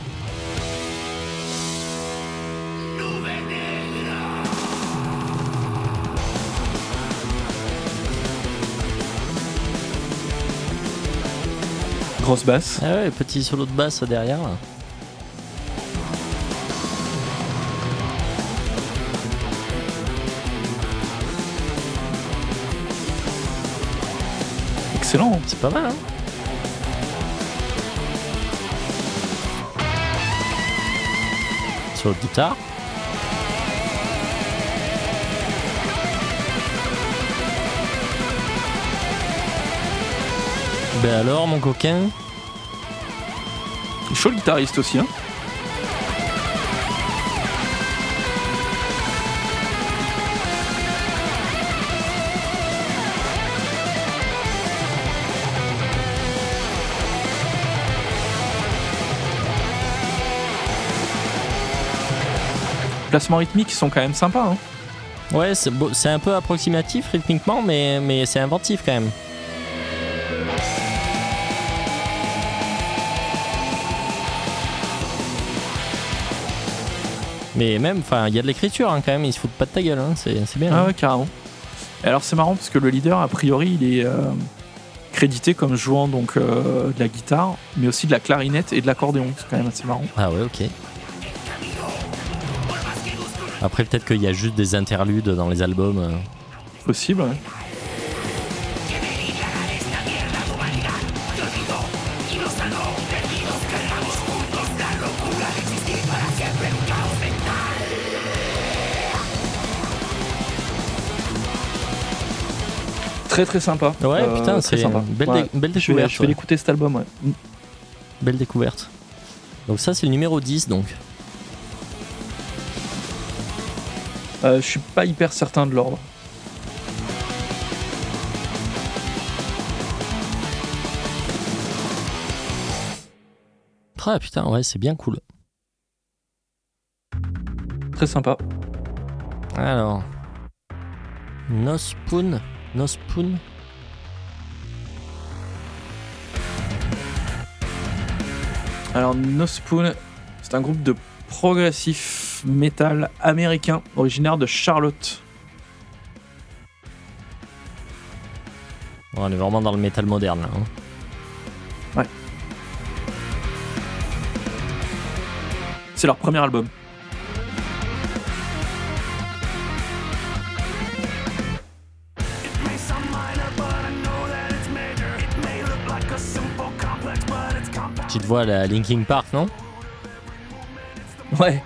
Grosse basse. Ah ouais, petit solo de basse derrière. là. Excellent. C'est pas mal, hein Solo de guitare. Ben alors, mon coquin chaud le guitariste aussi. Hein. Placements rythmiques sont quand même sympas. Hein. Ouais, c'est un peu approximatif rythmiquement, mais, mais c'est inventif quand même. Mais même, enfin, il y a de l'écriture hein, quand même, ils se foutent pas de ta gueule, hein, c'est bien. Ah hein. ouais, carrément. Et alors c'est marrant parce que le leader, a priori, il est euh, crédité comme jouant donc euh, de la guitare, mais aussi de la clarinette et de l'accordéon. C'est quand même assez marrant. Ah ouais, ok. Après, peut-être qu'il y a juste des interludes dans les albums. euh. Possible. ouais. Très très sympa. Ouais, Euh, putain, très c'est sympa. belle, Ouais. vais, découverte. je vais ouais. l'écouter cet album, ouais. Belle découverte. Donc ça, c'est le numéro 10, donc. Euh, je suis pas hyper certain de l'ordre. Ah putain, ouais, c'est bien cool. Très sympa. Alors. No Spoon. No Spoon. Alors, No Spoon, c'est un groupe de progressif metal américain originaire de Charlotte. On est vraiment dans le métal moderne là. hein. C'est leur premier album. Petite voix la Linkin Park, non Ouais.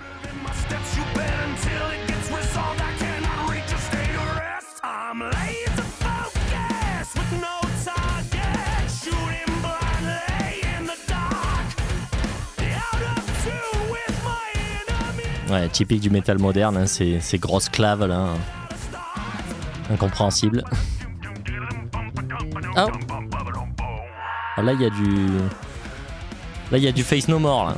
Ouais, typique du métal moderne, hein, ces, grosses claves là. hein. Incompréhensible. Oh Ah, Là, il y a du. Là, il y a du Face No More là.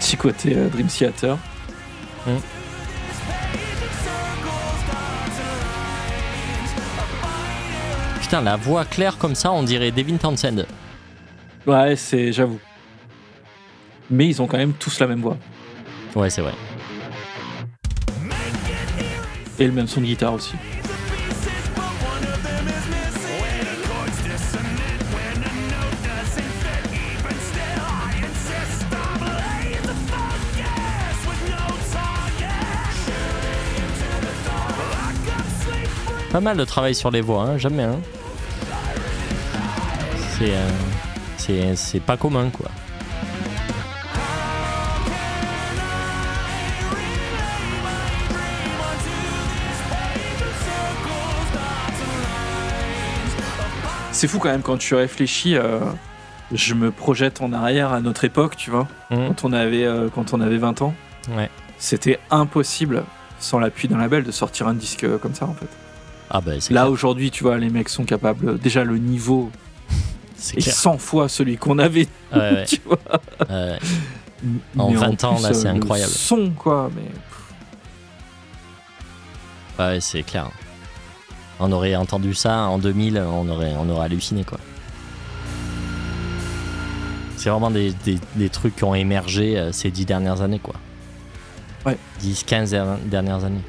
Petit côté euh, Dream Theater. Putain, la voix claire comme ça, on dirait Devin Townsend. Ouais, c'est, j'avoue. Mais ils ont quand même tous la même voix. Ouais, c'est vrai. Et le même son de guitare aussi. Pas mal de travail sur les voix, hein, jamais. Hein. C'est, euh, c'est, c'est pas commun, quoi. C'est fou quand même quand tu réfléchis. euh, je me projette en arrière à notre époque, tu vois, Mhm. quand on avait, euh, quand on avait 20 ans. Ouais. C'était impossible, sans l'appui d'un label, de sortir un disque comme ça en fait. Ah bah Là aujourd'hui, tu vois, les mecs sont capables. Déjà, le niveau C'est est clair. 100 fois celui qu'on avait, Ouais, ouais, tu vois. ouais. En Mais 20 ans, plus, là, euh, c'est le incroyable. Son quoi, mais Ouais, c'est clair. On aurait entendu ça en 2000, on aurait, on aurait halluciné, quoi. C'est vraiment des, des- des trucs qui ont émergé euh, ces dix dernières années, quoi. Ouais. 10, 15 der- dernières années.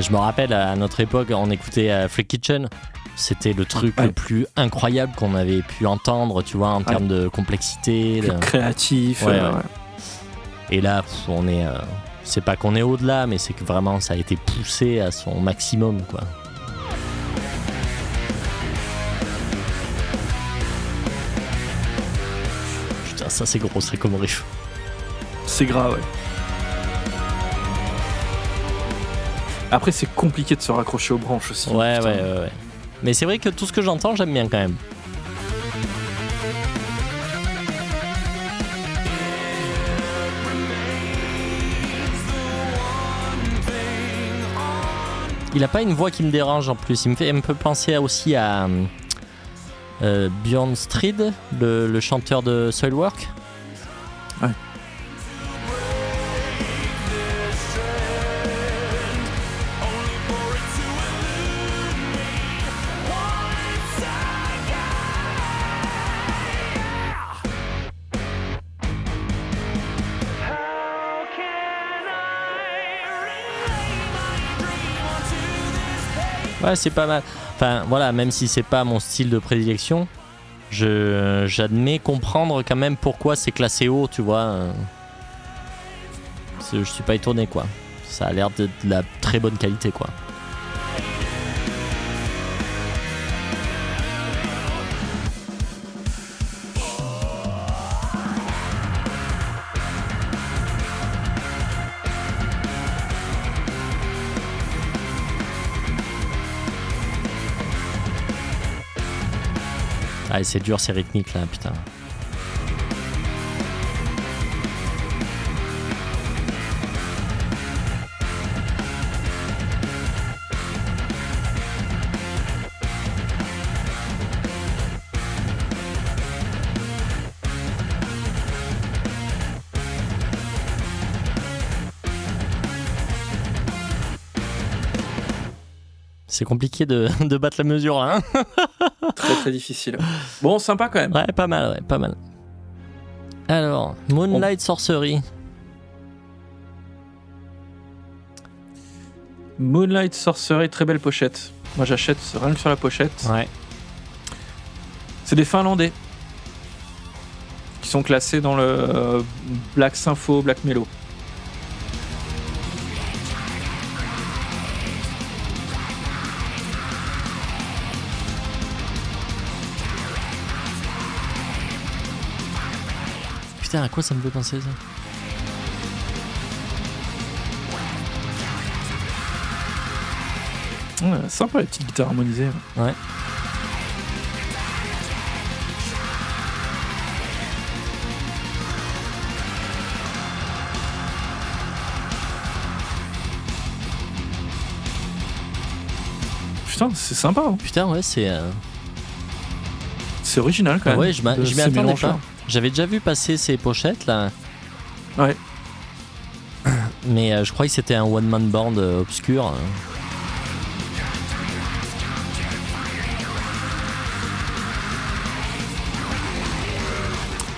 Je me rappelle, à notre époque, on écoutait euh, Free Kitchen. C'était le truc Ouais. le plus incroyable qu'on avait pu entendre, tu vois, en termes de complexité. plus de- créatif. Ouais, euh. Et là, on est. euh, c'est pas qu'on est au-delà, mais c'est que vraiment ça a été poussé à son maximum, quoi. Putain, ça c'est gros, c'est comme riff. C'est gras, ouais. Après, c'est compliqué de se raccrocher aux branches aussi. Ouais, putain. ouais, ouais, ouais. Mais c'est vrai que tout ce que j'entends, j'aime bien quand même. Il a pas une voix qui me dérange en plus. Il me fait un peu penser aussi à euh, Bjorn Strid, le, le chanteur de Soilwork. Ouais. C'est pas mal. Enfin, voilà, même si c'est pas mon style de prédilection, j'admets comprendre quand même pourquoi c'est classé haut, tu vois. euh. Je suis pas étonné, quoi. Ça a l'air d'être de la très bonne qualité, quoi. Ah, c'est dur, c'est rythmique là, putain. C'est compliqué de, battre la mesure hein Très très difficile. Bon, sympa quand même. Ouais, pas mal, ouais, pas mal. Alors, Moonlight Sorcery. Moonlight Sorcery, très belle pochette. Moi j'achète rien que sur la pochette. Ouais. C'est des Finlandais qui sont classés dans le euh, Black Sympho, Black Mellow. Putain, à quoi ça me fait penser ça Ouais, sympa les petites guitares harmonisées. Ouais. Putain, c'est sympa. hein. Putain, ouais, c'est. euh, C'est original quand même. ouais, je m'a- de je m'y ces attendais mélanges-là. pas. J'avais déjà vu passer ces pochettes là. Ouais. Mais euh, je croyais que c'était un one-man band euh, obscur.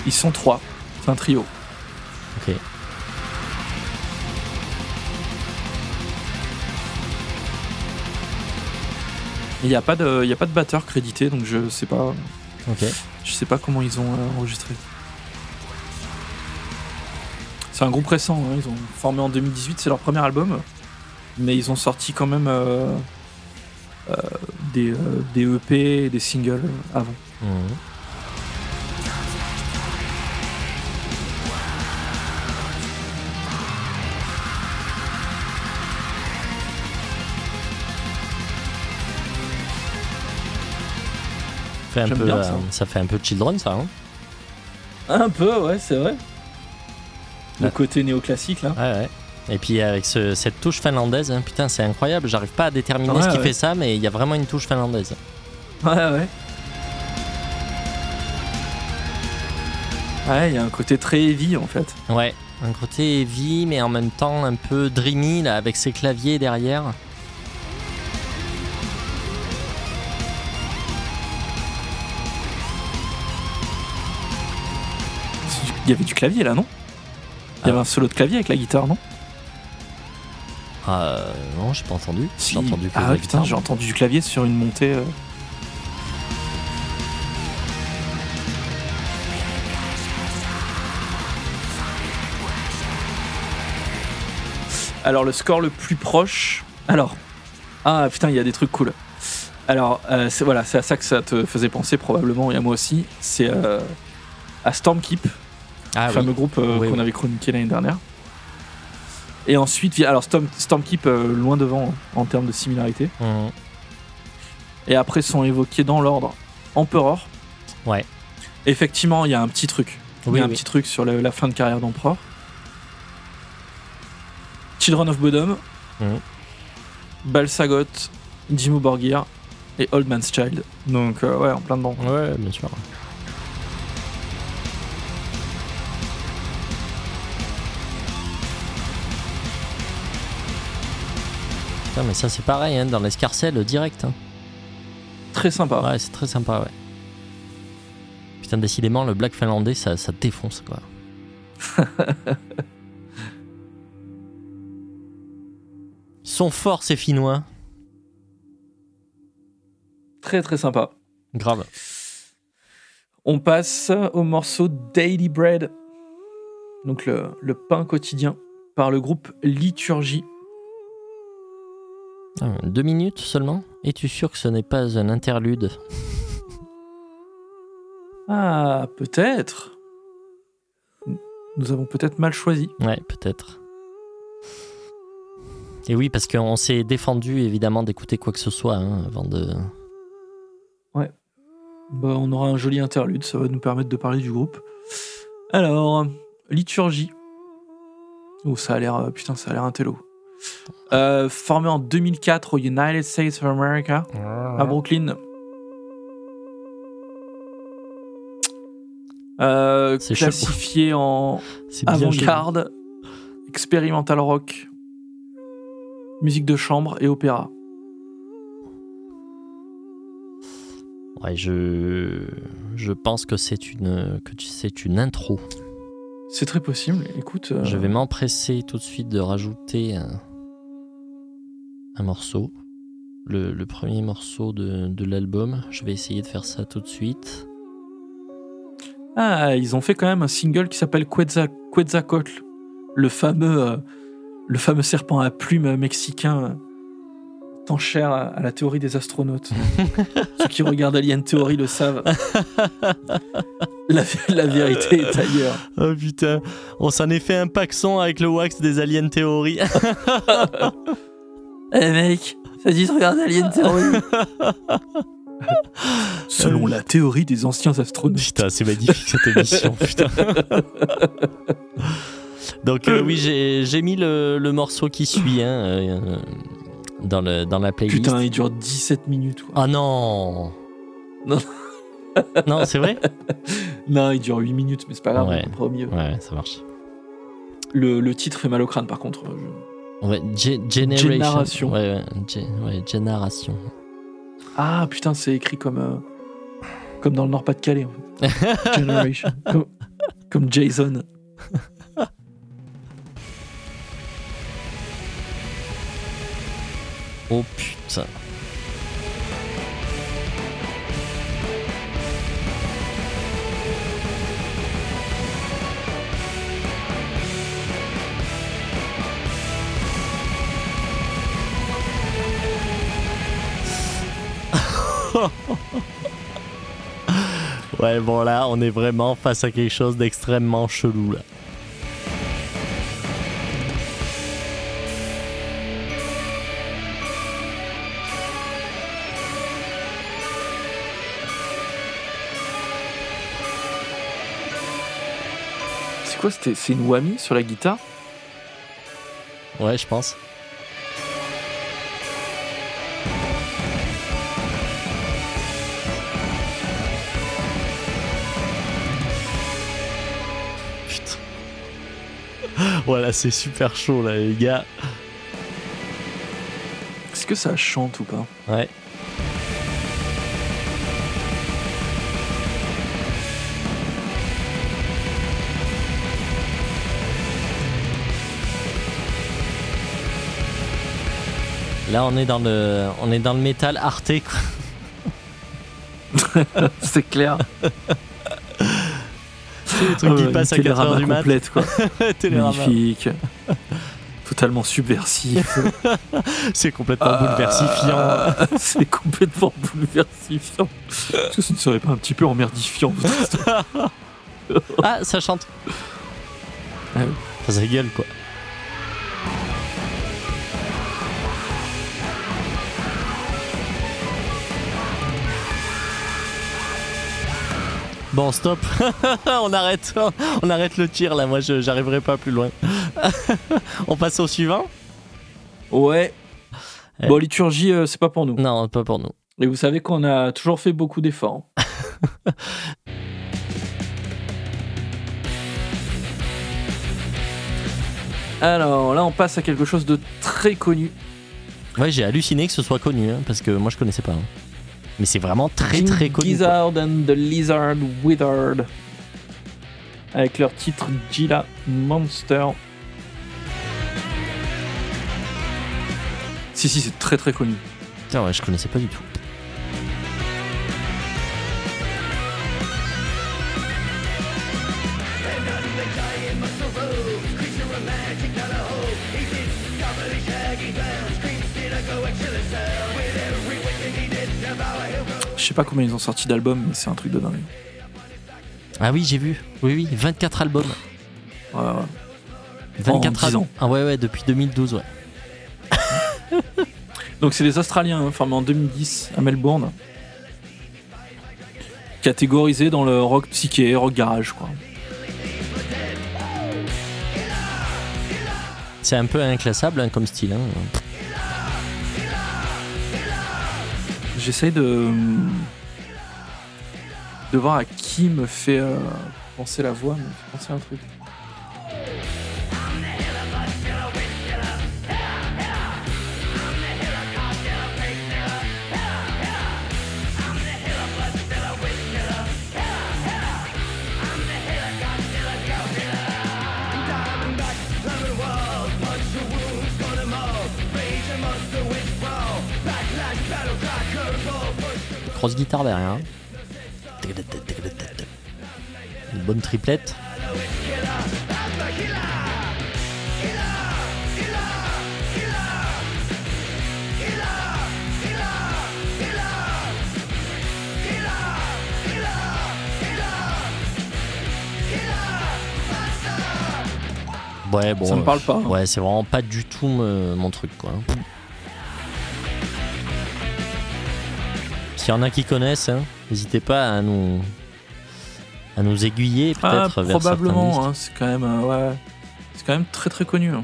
Ils sont trois. C'est un trio. Ok. Il n'y a pas de, il y a pas de batteur crédité, donc je sais pas, Ok. je sais pas comment ils ont euh, enregistré. C'est un groupe récent. hein, Ils ont formé en 2018, c'est leur premier album, mais ils ont sorti quand même euh, euh, des, euh, des EP et des singles avant. Mhm. Fait un peu, bien euh, ça. ça fait un peu children ça. Hein Un peu, ouais, c'est vrai. Le côté néoclassique là. ouais, ouais. Et puis avec ce- cette touche finlandaise, hein, putain, c'est incroyable. J'arrive pas à déterminer Ouais, ce qui ouais. fait ça, mais il y a vraiment une touche finlandaise. Ouais, ouais. Ouais, il y a un côté très heavy en fait. Ouais, un côté heavy, mais en même temps un peu dreamy là, avec ses claviers derrière. Il y avait du clavier là, non? Il y avait Ah. un solo de clavier avec la guitare, non? Euh, non, j'ai pas entendu. J'ai entendu que Ah putain, guitare. j'ai entendu du clavier sur une montée. euh. Alors le score le plus proche. Alors, ah putain, il y a des trucs cool. Alors, euh, c'est voilà, c'est à ça que ça te faisait penser probablement et à moi aussi. C'est euh, à Stormkeep, Ah oui. fameux groupe euh, Oui, qu'on oui. avait chroniqué l'année dernière. Et ensuite, alors Storm, Stormkeep euh, loin devant hein, en termes de similarité. Mhm. Et après sont évoqués dans l'ordre Emperor. Ouais. Effectivement, il y a un petit truc. Il Oui, y a un petit truc sur la, la fin de carrière d'Emperor. Children of Bodom. Mhm. Balsagot, Dimmu Borgir et Old Man's Child. Donc euh, ouais, en plein dedans. Ouais, bien sûr. Putain, mais ça c'est pareil, hein, dans l'escarcelle direct. hein. Très sympa. Ouais, c'est très sympa, ouais. Putain, décidément, le black finlandais, ça, ça défonce, quoi. Sont forts, ces Finnois. Très très sympa. Grave. On passe au morceau Daily Bread, donc le, le pain quotidien, par le groupe Liturgie. Ah, deux minutes seulement Es-tu sûr que ce n'est pas un interlude Ah, peut-être. Nous avons peut-être mal choisi. Ouais, peut-être. Et oui, parce qu'on s'est défendu évidemment d'écouter quoi que ce soit hein, avant de. Bah, on aura un joli interlude, ça va nous permettre de parler du groupe. Alors, Liturgie. Oh, ça a l'air, euh, putain, ça a l'air un télo. Euh, formé en 2004 au United States of America, à Brooklyn. Euh, classifié en avant-garde, expérimental rock, musique de chambre et opéra. Ouais, je je pense que c'est une que tu- c'est une intro. C'est très possible. Écoute, euh, Je vais m'empresser tout de suite de rajouter un, un morceau. Le, le premier morceau de, de l'album. Je vais essayer de faire ça tout de suite. Ah, ils ont fait quand même un single qui s'appelle Quetzal- Quetzalcoatl, le fameux, euh, le fameux serpent à plumes mexicain, euh, tant cher à, à la théorie des astronautes. Ceux qui regardent Alien Theory le savent. La, la vérité est ailleurs. Oh putain, on s'en est fait un paxon avec le wax des Alien Theory. Eh mec, ça dit de regarder Alien Theory. Selon la théorie des anciens astronautes. Putain, c'est magnifique cette émission, putain. Donc euh, oui, j'ai j'ai mis le, le morceau qui suit hein, euh, dans, le, dans la playlist. Putain, il dure 17 minutes. quoi. Ah non Non. non, c'est vrai Non, il dure 8 minutes, mais c'est pas grave, Ouais. on comprend mieux. Ouais, ça marche. Le, le titre fait mal au crâne, par contre. je- Ouais, Ge- Generation. Génération. Ouais, ouais, Génération. Ah putain, c'est écrit comme euh, comme dans le Nord-Pas-de-Calais. En fait. Generation. comme, comme Jason. Oh putain. Ouais, bon là, on est vraiment face à quelque chose d'extrêmement chelou là. C'est quoi c'était- C'est une whammy sur la guitare? Ouais, je pense. Voilà, c'est super chaud là, les gars. Est-ce que ça chante ou pas Ouais. Là, on est dans le, on est dans le métal Arte, quoi. C'est clair. Les trucs qui Euh, passent à une 4h Télérama du mat. complète, quoi. Magnifique. Totalement subversif. C'est complètement bouleversifiant. Ah, C'est complètement bouleversifiant. Est-ce que ce ne serait pas un petit peu emmerdifiant Ah, ça chante. Ah oui. Ça, ça gueule, quoi. Bon, stop. on arrête. On arrête le tir là. Moi, j'arriverai pas plus loin. on passe au suivant. Ouais. Eh. Bon, liturgie, euh, c'est pas pour nous. Non, pas pour nous. Et vous savez qu'on a toujours fait beaucoup d'efforts. Alors là, on passe à quelque chose de très connu. Ouais, j'ai halluciné que ce soit connu, hein, parce que moi je connaissais pas. hein. Mais c'est vraiment très très connu. Gizzard and the Lizard Wizard. Avec leur titre Gila Monster. Si, si, c'est très très connu. Putain, ouais, je connaissais pas du tout. Je sais pas combien ils ont sorti d'albums, mais c'est un truc de dingue. Ah oui, j'ai vu. Oui, oui, 24 albums. Ouais, ouais. 24 10 albums. ans. Ah ouais, ouais, depuis 2012, ouais. Donc c'est des Australiens, hein, formés en 2010 à Melbourne. Catégorisés dans le rock psyché, rock garage, quoi. C'est un peu inclassable hein, comme style. hein. J'essaye de de voir à qui me fait euh, penser la voix, mais penser un truc. Grosse guitare derrière. hein. Une bonne triplette. Ouais, bon. Ça me euh, parle pas. hein. Ouais, c'est vraiment pas du tout me- mon truc, quoi. S'il y en a qui connaissent, hein, n'hésitez pas à nous à nous aiguiller Ah, peut-être vers probablement, hein, c'est quand même euh, ouais, c'est quand même très très connu. hein.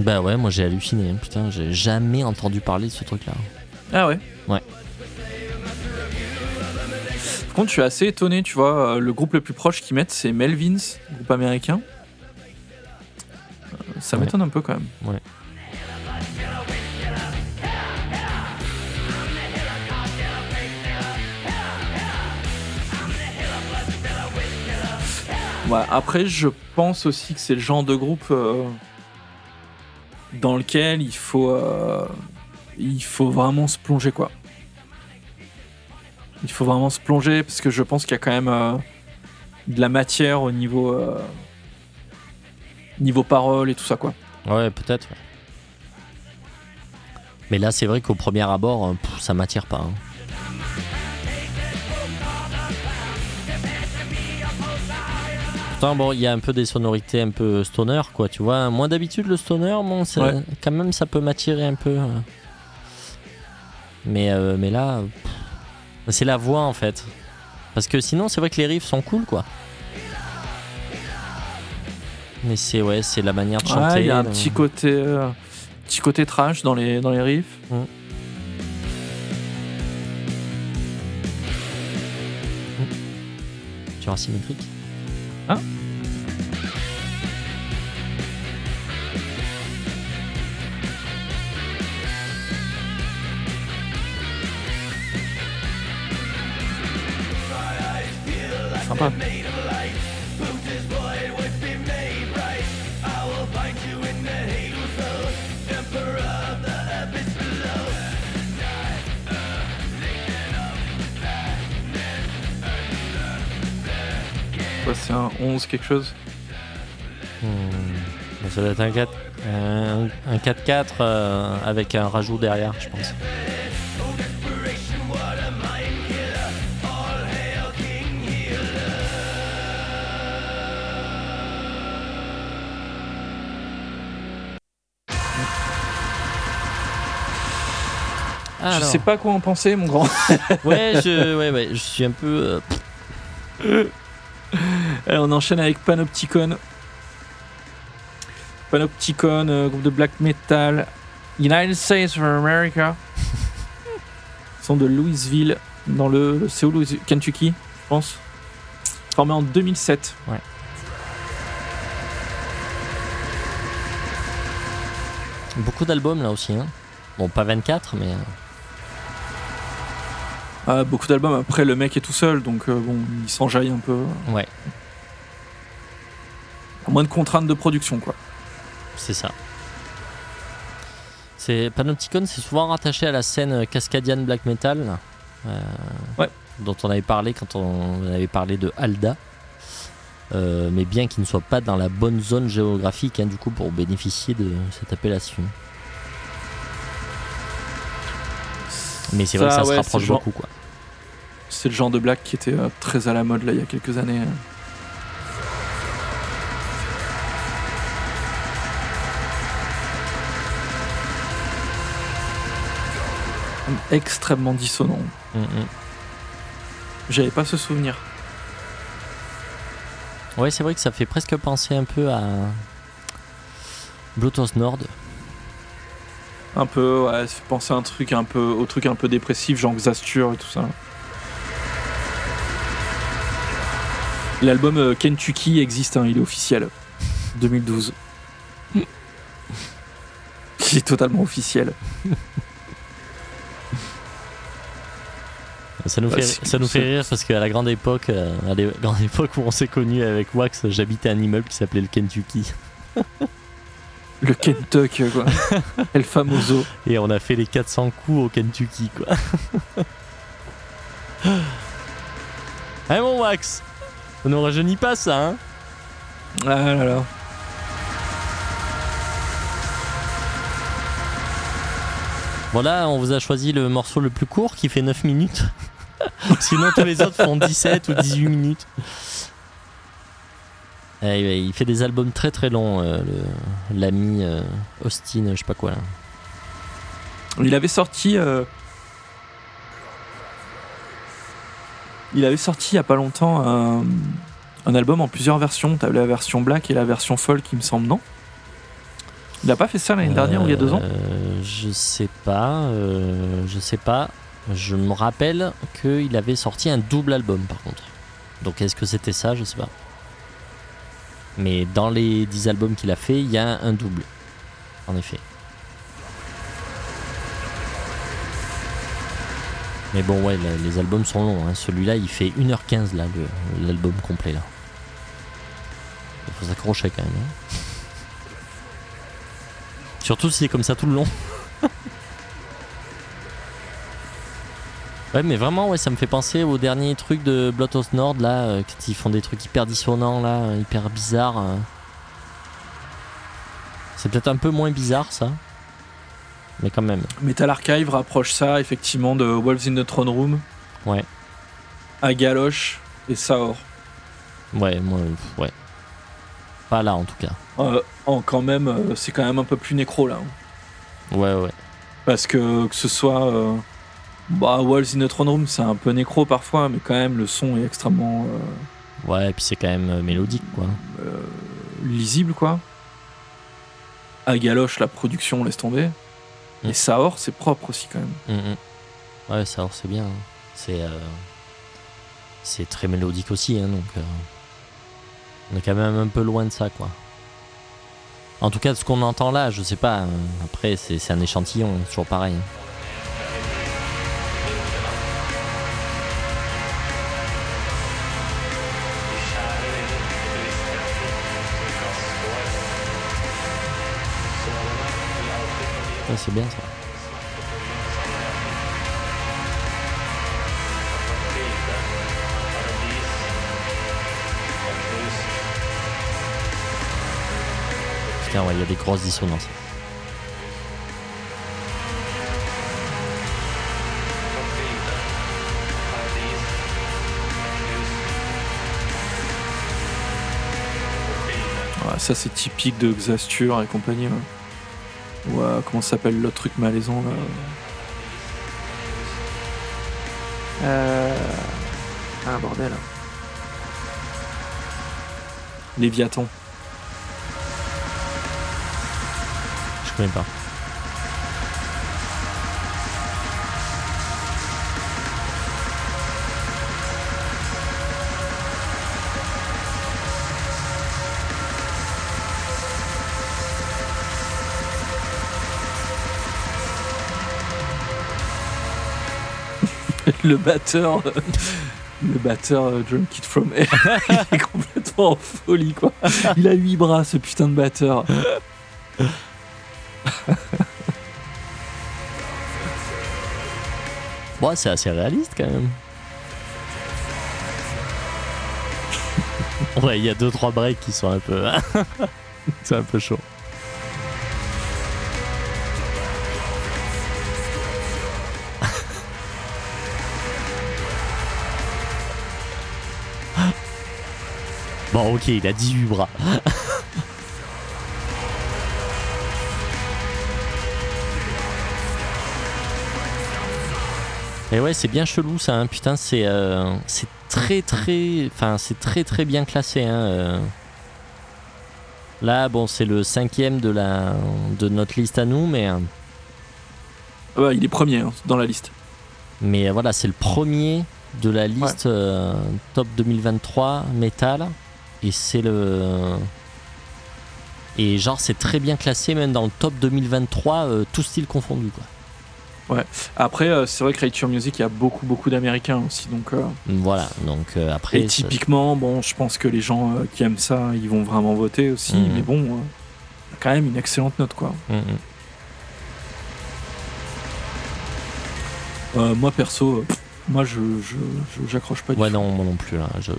Bah ouais, moi j'ai halluciné. Putain, j'ai jamais entendu parler de ce truc-là. Ah ouais? Ouais. Par contre, je suis assez étonné, tu vois, euh, le groupe le plus proche qu'ils mettent, c'est Melvins, groupe américain. Euh, Ça Ouais. m'étonne un peu quand même. Ouais. Après, je pense aussi que c'est le genre de groupe euh, dans lequel il faut, euh, il faut vraiment se plonger, quoi. Il faut vraiment se plonger parce que je pense qu'il y a quand même euh, de la matière au niveau, niveau parole et tout ça, quoi. Ouais, peut-être. Mais là, c'est vrai qu'au premier abord, pff, ça m'attire pas. hein. Pourtant, bon, il y a un peu des sonorités un peu stoner, quoi, tu vois. Moi, d'habitude, le stoner, bon, Ouais. quand même, ça peut m'attirer un peu. euh. Mais, euh, mais là, c'est la voix, en fait. Parce que sinon, c'est vrai que les riffs sont cool, quoi. Mais c'est ouais, c'est la manière de chanter. Ouais, il y a un petit côté, euh, petit côté trash dans les, dans les riffs. Tu symétrique? Oh. Samba. C'est un 11 quelque chose Hmm. Ça doit être un 4 un, un 4-4 euh, avec un rajout derrière, je pense. Je sais pas quoi en penser, mon grand. Ouais, je, ouais, ouais, je suis un peu. euh, Allez, on enchaîne avec Panopticon. Panopticon, euh, groupe de black metal United States of America. Ils sont de Louisville, dans le. Louisville Kentucky, je pense. Formé en 2007. Beaucoup d'albums là aussi. Hein. Bon, pas 24, mais. Ah, beaucoup d'albums. Après, le mec est tout seul, donc euh, bon, il s'enjaille un peu. Ouais, Moins de contraintes de production, quoi. c'est ça. C'est Panopticon, c'est souvent rattaché à la scène cascadienne black metal, euh, Ouais. dont on avait parlé quand on avait parlé de Alda. Euh, mais bien qu'il ne soit pas dans la bonne zone géographique, hein, du coup, pour bénéficier de cette appellation. Mais c'est vrai que Ça, se rapproche beaucoup, quoi. C'est le genre de black qui était euh, très à la mode là il y a quelques années. Extrêmement dissonant. Mm, mm. J'avais pas ce souvenir. Ouais, c'est vrai que ça fait presque penser un peu à Bluetooth Nord. Un peu, ouais, ça fait penser un truc un peu, au truc un peu dépressif, genre Xastur et tout ça. L'album euh, Kentucky existe, hein, il est officiel. 2012. il est totalement officiel. Ça nous, fait, ça nous fait rire parce qu'à la grande époque, euh, à la grande époque où on s'est connus avec Wax, j'habitais un immeuble qui s'appelait le Kentucky. Le Kentucky, quoi. El Famoso. Et on a fait les 400 coups au Kentucky, quoi. hein, mon Wax Ça nous rajeunit pas, ça, hein Ah là là. Voilà, on vous a choisi le morceau le plus court qui fait 9 minutes. Sinon, tous les autres font 17 ou 18 minutes. Eh, il fait des albums très très longs, euh, l'ami euh, Austin, je sais pas quoi là. Il avait sorti. euh, Il avait sorti il y a pas longtemps un, un album en plusieurs versions. T'avais la version black et la version folk, il me semble, non? Il a pas fait ça l'année dernière ou il y a deux ans? Euh, Je sais pas, euh, je sais pas. Je me rappelle qu'il avait sorti un double album par contre. Donc est-ce que c'était ça? Je sais pas. Mais dans les 10 albums qu'il a fait, il y a un double. En effet. Mais bon, ouais, les albums sont longs. hein. Celui-là, il fait 1h15 là, l'album complet là. Il faut s'accrocher quand même. hein. Surtout si c'est comme ça tout le long. ouais, mais vraiment, ouais, ça me fait penser au dernier truc de Bloodhouse Nord là, euh, quand ils font des trucs hyper dissonants là, euh, hyper bizarres. euh. C'est peut-être un peu moins bizarre ça, mais quand même. Metal Archive rapproche ça effectivement de Wolves in the Throne Room. Ouais. À Galoche et Saor. Ouais, moi, ouais. Pas là en tout cas. Euh, en quand même, euh, c'est quand même un peu plus nécro là. hein. Ouais, ouais. Parce que que ce soit. euh, bah, Wolves in the Throne Room, c'est un peu nécro parfois, mais quand même, le son est extrêmement Ouais, et puis c'est quand même mélodique quoi. lisible, quoi. À Galoche, la production, laisse tomber. Mm. Et Saor, c'est propre aussi, quand même. Mm, mm. Ouais, ça alors, c'est bien. hein. C'est euh, c'est très mélodique aussi, hein, donc euh, on est quand même un peu loin de ça, quoi. En tout cas, ce qu'on entend là, je sais pas. hein. Après, c'est un échantillon, toujours pareil. hein. C'est bien ça. Putain, il y a des grosses dissonances. Ça, c'est typique de Xastur et compagnie. Ouais, comment ça s'appelle l'autre truc malaisant, là Euh... Ah, bordel. Léviathan. Je connais pas. le batteur, euh, le batteur euh, Kid From Hell, il est complètement en folie quoi. Il a huit bras ce putain de batteur. Bon, c'est assez réaliste quand même. ouais, il y a deux trois breaks qui sont un peu. c'est un peu chaud. Bon, ok, il a 18 bras. Et ouais, c'est bien chelou ça, hein. putain, c'est euh, c'est très très, enfin c'est très très bien classé. Hein, euh. Là, bon, c'est le cinquième de la de notre liste à nous, mais euh, Ah bah, il est premier hein, dans la liste. mais voilà, c'est le premier de la liste euh, top 2023 metal, et c'est le et genre c'est très bien classé même dans le top 2023 euh, tout style confondu quoi. Après, euh, c'est vrai que Your Music, il y a beaucoup beaucoup d'Américains aussi, donc. euh, Voilà, donc euh, après Et typiquement, bon, je pense que les gens qui aiment ça, ils vont vraiment voter aussi. Mhm. Mais bon, quand même une excellente note, quoi. Euh, moi, perso, pff, moi, je, j'accroche pas du Ouais, tout. non, moi non plus, là. Je,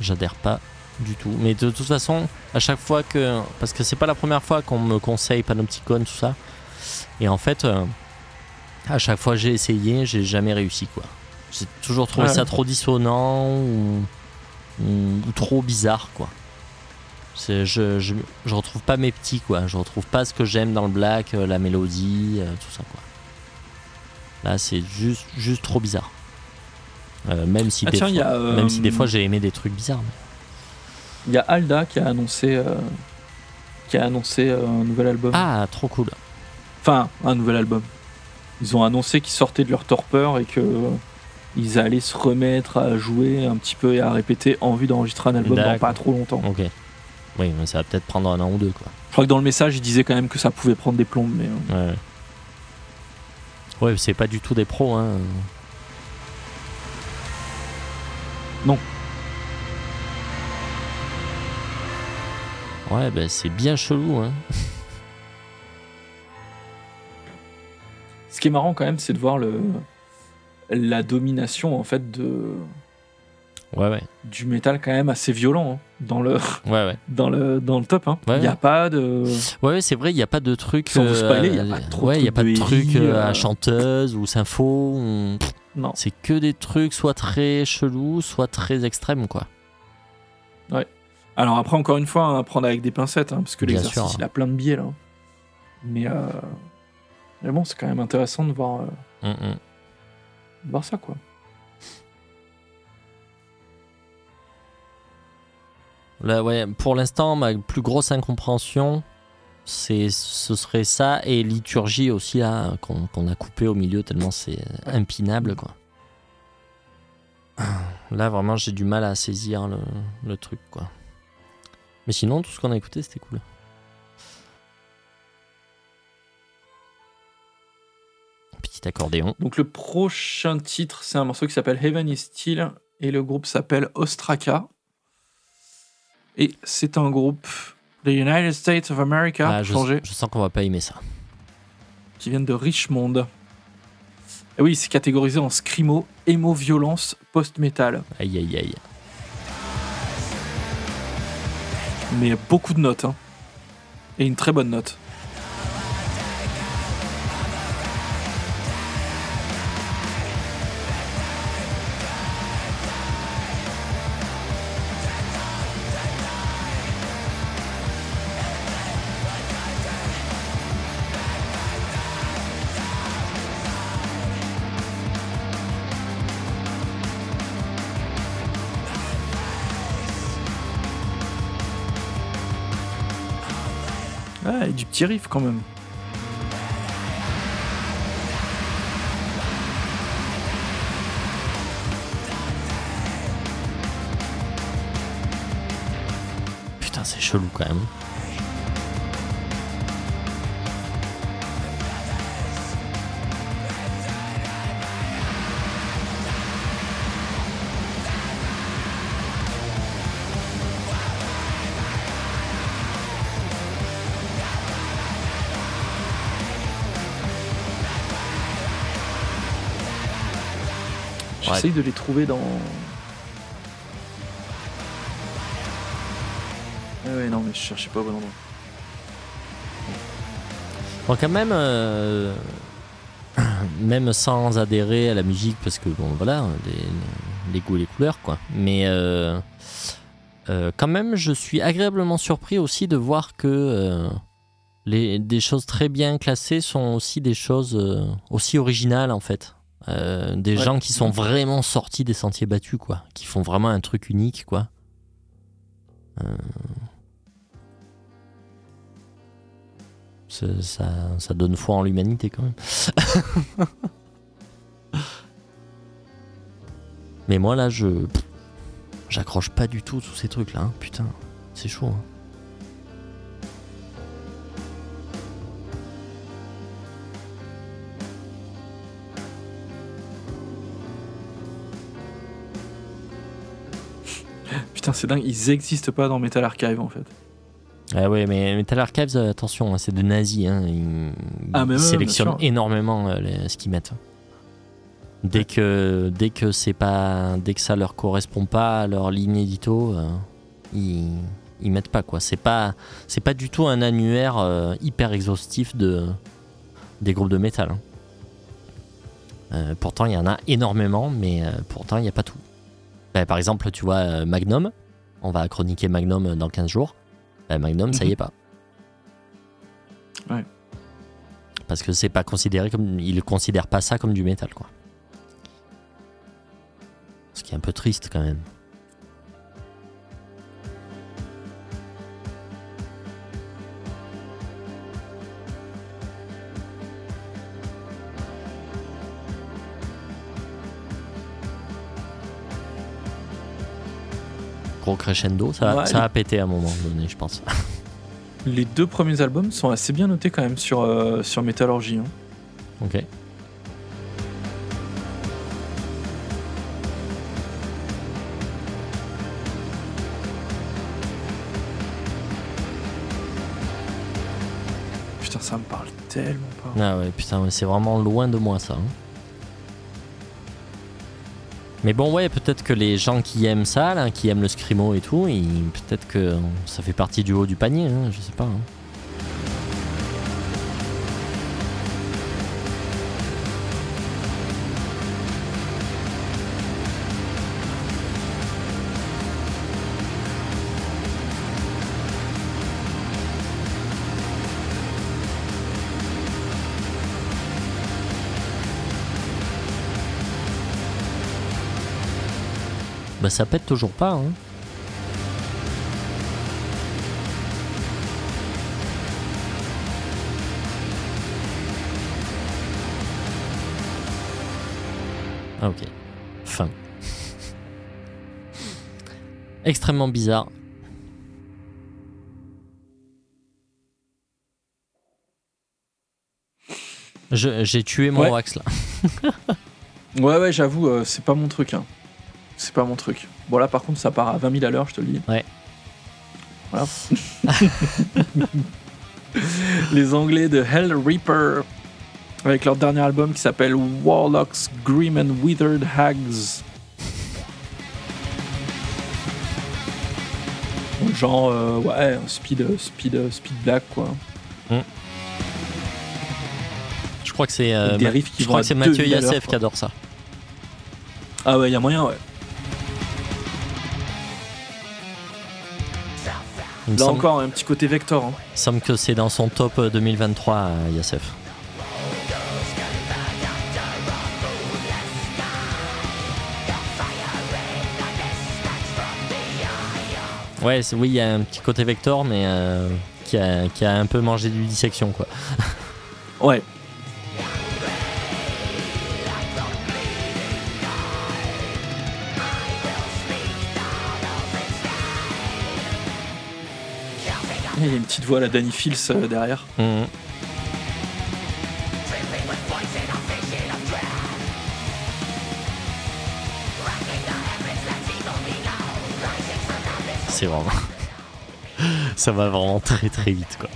j'adhère pas du tout. Mais de toute façon, à chaque fois que. Parce que c'est pas la première fois qu'on me conseille Panopticon, tout ça. Et en fait, euh, à chaque fois j'ai essayé, j'ai jamais réussi, quoi. J'ai toujours trouvé Ouais. ça trop dissonant ou, ou, ou trop bizarre, quoi. Je, je, je retrouve pas mes petits, quoi. Je retrouve pas ce que j'aime dans le black, euh, la mélodie, euh, tout ça, quoi. Là, c'est juste, juste trop bizarre. Euh, même si Ah, des tiens, fois- a, même si des fois j'ai aimé des trucs bizarres. mais- Il y a Alda qui a annoncé, euh, qui a annoncé euh, un nouvel album. Ah, trop cool. Enfin, un nouvel album. Ils ont annoncé qu'ils sortaient de leur torpeur et que euh, ils allaient se remettre à jouer un petit peu et à répéter en vue d'enregistrer un album dans pas trop longtemps. Ok. Oui, mais ça va peut-être prendre un an ou deux, quoi. Je crois que dans le message, ils disaient quand même que ça pouvait prendre des plombes, mais euh, Ouais. Ouais, c'est pas du tout des pros, hein. Non. Ouais, ben c'est bien chelou, hein. Ce qui est marrant quand même, c'est de voir le, la domination en fait de, Ouais, ouais. du métal quand même assez violent hein, dans, le, Ouais, ouais. dans, le, dans le top. hein. Il Ouais, n'y a ouais. pas de. Ouais, ouais, c'est vrai, il n'y a pas de truc. Sans vous spoiler, y a pas trop ouais, il y a trucs pas de truc euh, à euh. chanteuse ou sympho. ou- Non. C'est que des trucs soit très chelous, soit très extrêmes, quoi. Alors après, encore une fois, hein, à prendre avec des pincettes, hein, parce que l'exercice, il a plein de biais là. Mais, euh, mais bon, c'est quand même intéressant de voir, euh, Mm, mm. de voir ça, quoi. Là, ouais, pour l'instant, ma plus grosse incompréhension, c'est, ce serait ça et liturgie aussi, là, qu'on, qu'on a coupé au milieu tellement c'est impinable, quoi. Là, vraiment, j'ai du mal à saisir le, le truc, quoi. Mais sinon, tout ce qu'on a écouté, c'était cool. Petit accordéon. Donc le prochain titre, c'est un morceau qui s'appelle Heaven is Still et le groupe s'appelle Ostraka. Et c'est un groupe des United States of America, Ah, je, sens qu'on va pas aimer ça. qui viennent de Richmond. Et oui, c'est catégorisé en scrimo, émo, violence, post-metal. Aïe, aïe, aïe. Mais beaucoup de notes. hein. Et une très bonne note. Du petit riff quand même. Putain, c'est chelou quand même. De les trouver dans. Ah ouais, non, mais je cherchais pas au bon endroit. Bon, quand même, euh, même sans adhérer à la musique, parce que bon, voilà, les, les goûts et les couleurs, quoi. Mais euh, euh, quand même, je suis agréablement surpris aussi de voir que les, des choses très bien classées sont aussi des choses aussi originales, en fait. Euh, des Ouais. gens qui sont vraiment sortis des sentiers battus, quoi. Qui font vraiment un truc unique, quoi. Euh, ça, donne foi en l'humanité quand même. Mais moi là, je j'accroche pas du tout tous ces trucs là. Putain, c'est chaud. hein. Putain, c'est dingue, ils existent pas dans Metal Archive en fait. Ah ouais, mais Metal Archives, euh, attention, hein, c'est de nazis. Hein. Ils, Ah, mais ils ouais, sélectionnent énormément euh, les- ce qu'ils mettent. Dès que, dès que c'est pas, dès que ça leur correspond pas à leur ligne édito, euh, ils, ils mettent pas quoi. C'est pas, c'est pas du tout un annuaire euh, hyper exhaustif de des groupes de métal. hein. Pourtant, il y en a énormément, mais pourtant, il n'y a pas tout. Bah, par exemple, tu vois, euh, Magnum, on va chroniquer Magnum dans 15 jours. Bah, Magnum, ça y est pas. Ouais. Parce que c'est pas considéré comme. Ils considèrent pas ça comme du métal, quoi. Ce qui est un peu triste quand même. Crescendo, ça, Ouais, ça les- a pété à un moment donné, je pense. Les deux premiers albums sont assez bien notés quand même sur, euh, sur Metallurgy. hein. ok. Putain, ça me parle tellement pas. Ah ouais, putain, c'est vraiment loin de moi ça. hein. Mais bon, ouais, peut-être que les gens qui aiment ça, là, qui aiment le scrimo et tout, peut-être que ça fait partie du haut du panier, hein, je sais pas. hein. Bah ça pète toujours pas. Hein. Ah ok. Fin. Extrêmement bizarre. Je- J'ai tué mon Ouais. wax là. Ouais, ouais, j'avoue, euh, c'est pas mon truc. hein. C'est pas mon truc. Bon, là, par contre, ça part à 20 000 à l'heure, je te le dis. Ouais. Voilà. Les Anglais de Hell Reaper, avec leur dernier album qui s'appelle Warlocks, Grim and Withered Hags. Genre, euh, ouais, speed, euh, speed, euh, speed black, quoi. Je crois que c'est euh, qui je crois que c'est Mathieu 2000 à l'heure, Yassef qui adore ça. Ah ouais, y a moyen, ouais. Il Là semble, encore, un petit côté Vector. hein. il semble que c'est dans son top euh, 2023, euh, Yassef. Ouais, c'est- oui, il y a un petit côté Vector, mais euh, qui, a, qui a un peu mangé du dissection, quoi. Ouais. Il y a une petite voix la Danny Fields euh, derrière. Mhm. C'est vraiment. Ça va vraiment très très vite, quoi.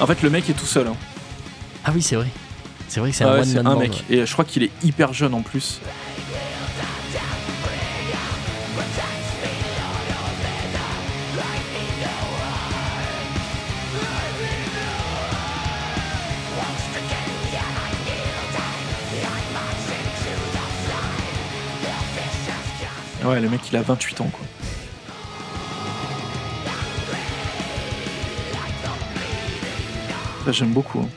En fait, le mec est tout seul. hein. Ah oui, c'est vrai. C'est vrai que c'est Ah un one man un band, mec. ouais. Et je crois qu'il est hyper jeune en plus. Ouais, le mec il a 28 ans quoi. J'aime beaucoup. hein.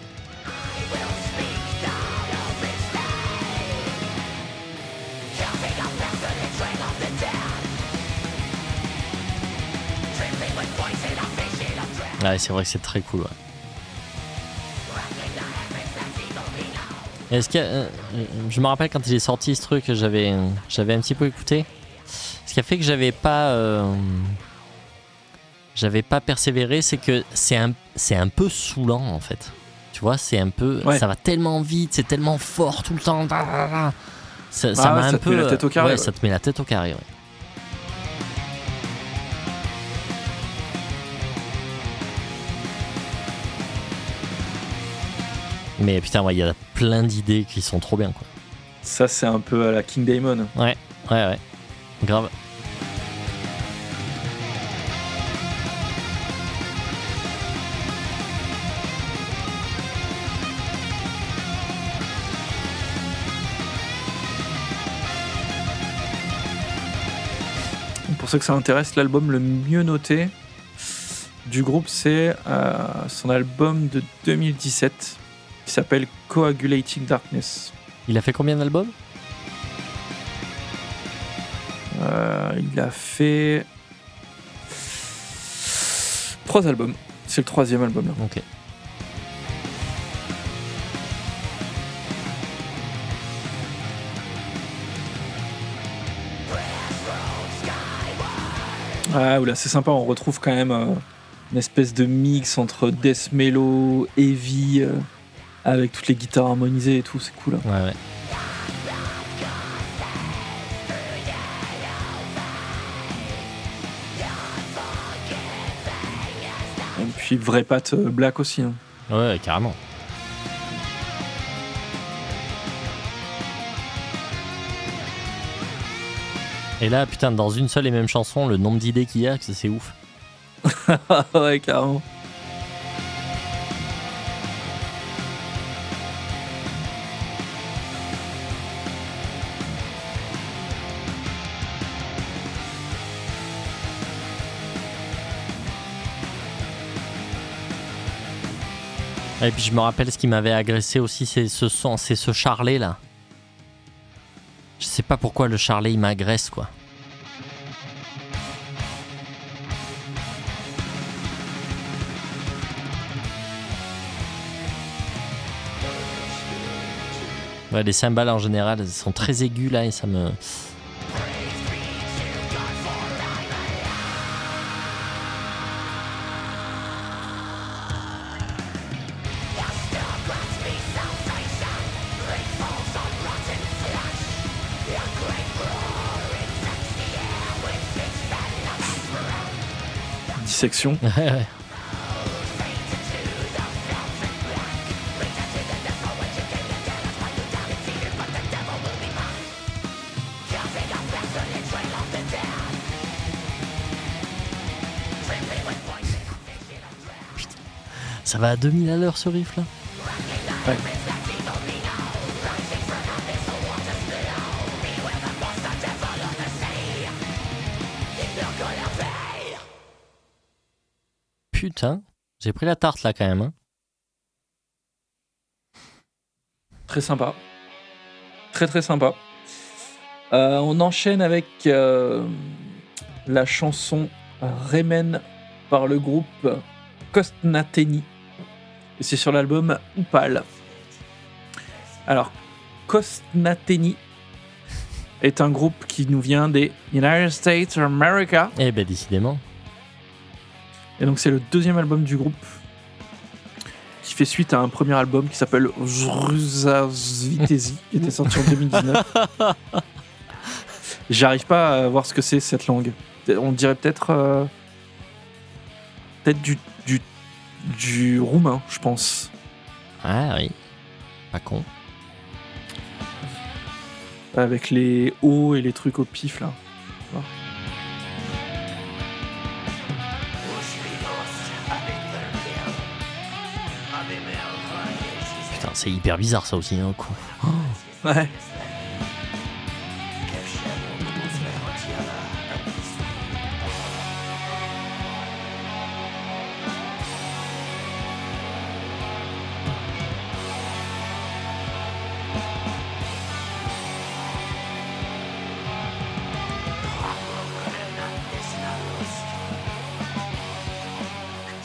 Ouais, c'est vrai que c'est très cool. Ouais. Est-ce que euh, je me rappelle quand il est sorti ce truc, j'avais j'avais un petit peu écouté. Ce qui a fait que j'avais pas euh, j'avais pas persévéré, c'est que c'est un c'est un peu saoulant en fait. Tu vois, c'est un peu Ouais. ça va tellement vite, c'est tellement fort tout le temps. Ça, ça ouais, m'a un ça te peu met la tête au carré, ouais, ça te met la tête au carré. ouais. Mais putain, il y a plein d'idées qui sont trop bien quoi. Ça c'est un peu à la King Diamond. Ouais, ouais, ouais. Grave. Ceux que ça intéresse, l'album le mieux noté du groupe, c'est euh, son album de 2017 qui s'appelle Coagulating Darkness. Il a fait combien d'albums? Euh, il a fait trois albums. C'est le troisième album. Là. Ok. Ah, oula, c'est sympa. On retrouve quand même euh, une espèce de mix entre death mellow, heavy, euh, avec toutes les guitares harmonisées et tout. C'est cool. hein. Ouais, ouais. Et puis vrai patte euh, black aussi. hein. Ouais, carrément. Et là, putain, dans une seule et même chanson, le nombre d'idées qu'il y a, c'est ouf. ouais, carrément. Et puis je me rappelle ce qui m'avait agressé aussi, c'est ce son, c'est ce charlet là. Je sais pas pourquoi le charlet il m'agresse quoi. Ouais, les cymbales en général, sont très aiguës là et ça me. Dissection. Ça va à 2000 à l'heure ce riff là? Ouais. J'ai pris la tarte là quand même. hein. Très sympa. Très très sympa. Euh, on enchaîne avec euh, la chanson Remen par le groupe Kostnateni. Et c'est sur l'album Upal. Alors, Kostnateni est un groupe qui nous vient des United States of America. Eh ben décidément. Et donc c'est le deuxième album du groupe qui fait suite à un premier album qui s'appelle Zruzazvitesi qui était sorti en 2019. J'arrive pas à voir ce que c'est cette langue. On dirait peut-être euh, peut-être du, du du roumain, je pense. Ah oui. Pas con. Avec les hauts et les trucs au pif là. C'est hyper bizarre ça aussi. Hein, quoi. Ouais.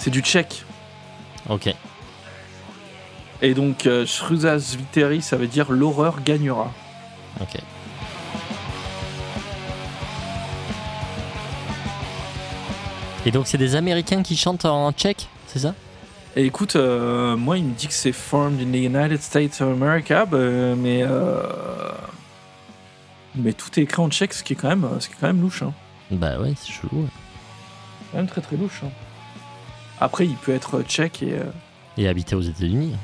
C'est du tchèque. Ok. Et donc, euh, Shruzas Viteri, ça veut dire l'horreur gagnera. Ok. Et donc c'est des Américains qui chantent en tchèque, c'est ça? Et écoute, euh, moi, il me dit que c'est formed in the United States of America, bah, mais euh, mais tout est écrit en tchèque, ce qui est quand même, ce qui est quand même louche. Hein. Bah ouais, c'est chelou. ouais. Quand même très très louche. hein. Après, il peut être tchèque et, euh, Et habiter aux États-Unis.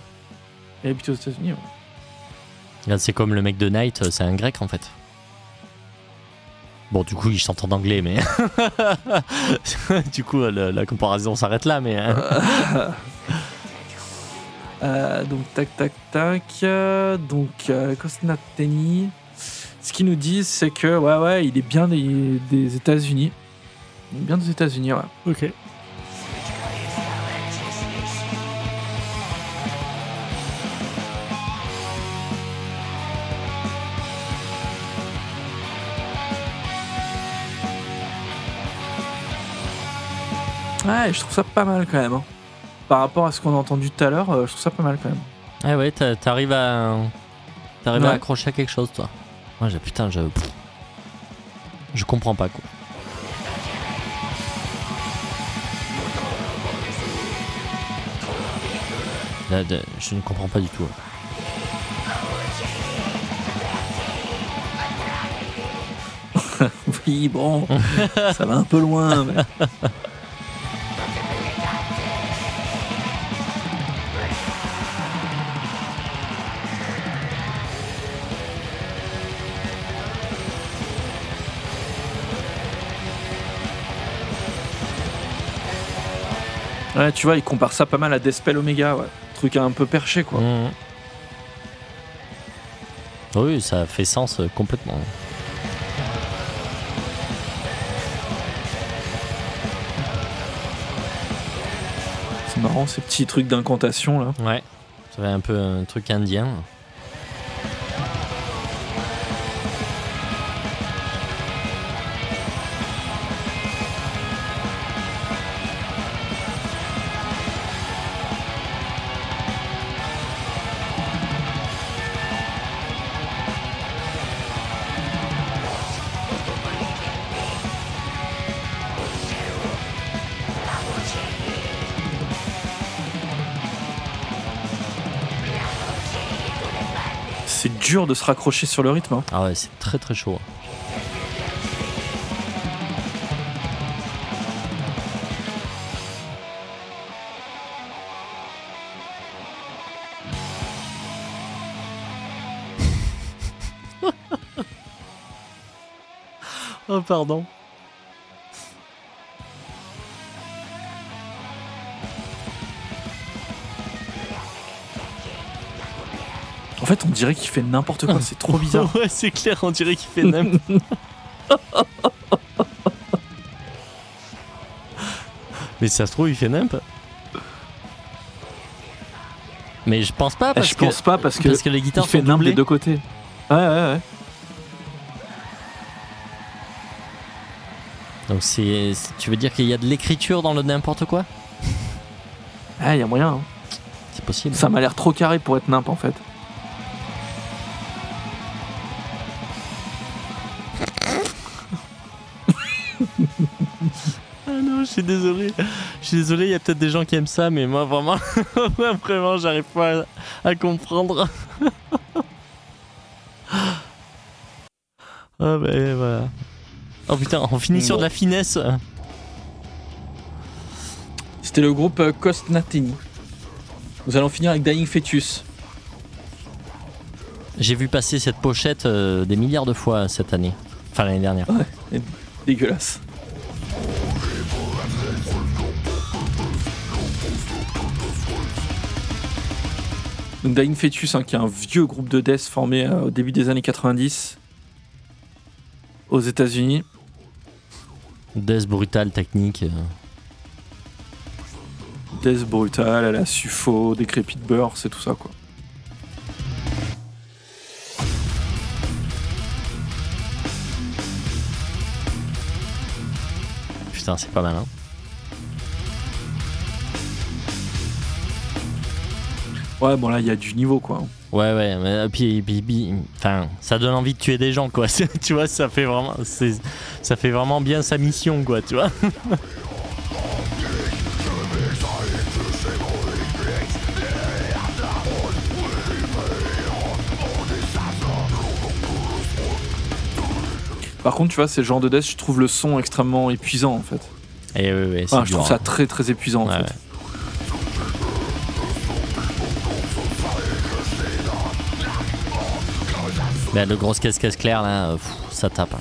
Et habiter aux États-Unis. ouais. C'est comme le mec de Night, euh, c'est un grec en fait. Bon, du coup, il chante en anglais, mais. du coup, la, la comparaison s'arrête là, mais. hein. Euh, donc tac tac tac. euh, donc euh. Ce qu'ils nous disent, c'est que ouais ouais, il est bien des, des États-Unis. Il est bien des États-Unis, ouais. Ok. Ouais, je trouve ça pas mal quand même. hein. Par rapport à ce qu'on a entendu tout à l'heure, euh, je trouve ça pas mal quand même. Ah ouais, t'a- t'arrives à. T'arrives Ouais. à accrocher à quelque chose, toi. Moi, j'ai putain, je. pff. Je comprends pas, quoi. Là, je ne comprends pas du tout. Oui, bon, ça va un peu loin. mais- Ouais, tu vois, il compare ça pas mal à Despel Omega, ouais. Truc un peu perché, quoi. Mhm. Oui, ça fait sens euh, complètement. C'est marrant, ces petits trucs d'incantation, là. Ouais. Ça fait un peu un truc indien. Dur de se raccrocher sur le rythme. hein. Ah ouais, c'est très très chaud. oh pardon. En fait, on dirait qu'il fait n'importe quoi, c'est trop bizarre. ouais, c'est clair, on dirait qu'il fait n'importe Mais si ça se trouve, il fait n'importe. Mais je pense pas Eh, parce je que pense pas parce que, parce que les il guitares fait sont nimble des doublées. deux côtés. Ouais, ouais, ouais. Donc c'est c'est- tu veux dire qu'il y a de l'écriture dans le n'importe quoi? Ah, il y a moyen. hein. C'est possible. Ça m'a l'air trop carré pour être nimp en fait. Suis désolé. Je suis désolé, il y a peut-être des gens qui aiment ça, mais moi vraiment, vraiment, j'arrive pas à, à comprendre. ah ben voilà. Oh putain, on finit sur de la finesse. C'était le groupe euh, Kostnateni. Nous allons finir avec Dying Fetus. J'ai vu passer cette pochette euh, des milliards de fois cette année. Enfin, l'année dernière. Dégueulasse. Donc Dying Fetus, hein, qui est un vieux groupe de death formé euh, au début des années 90 aux États-Unis. Death brutal, technique. euh. Death brutal, à la Sufo, Decrepit Birth, c'est tout ça quoi. Putain, c'est pas mal, hein. Ouais, bon là, il y a du niveau quoi. Ouais, ouais, mais euh, puis, puis- puis- enfin, ça donne envie de tuer des gens, quoi. Tu vois, ça fait vraiment, ça fait vraiment bien sa mission, quoi, tu vois. Par contre, tu vois, c'est le genre de death, je trouve le son extrêmement épuisant en fait. Et ouais, c'est Enfin, je dur, trouve ça hein. très très épuisant en Ouais, fait. ouais. Mais le gros caisse-caisse clair, là, euh, ça tape. hein.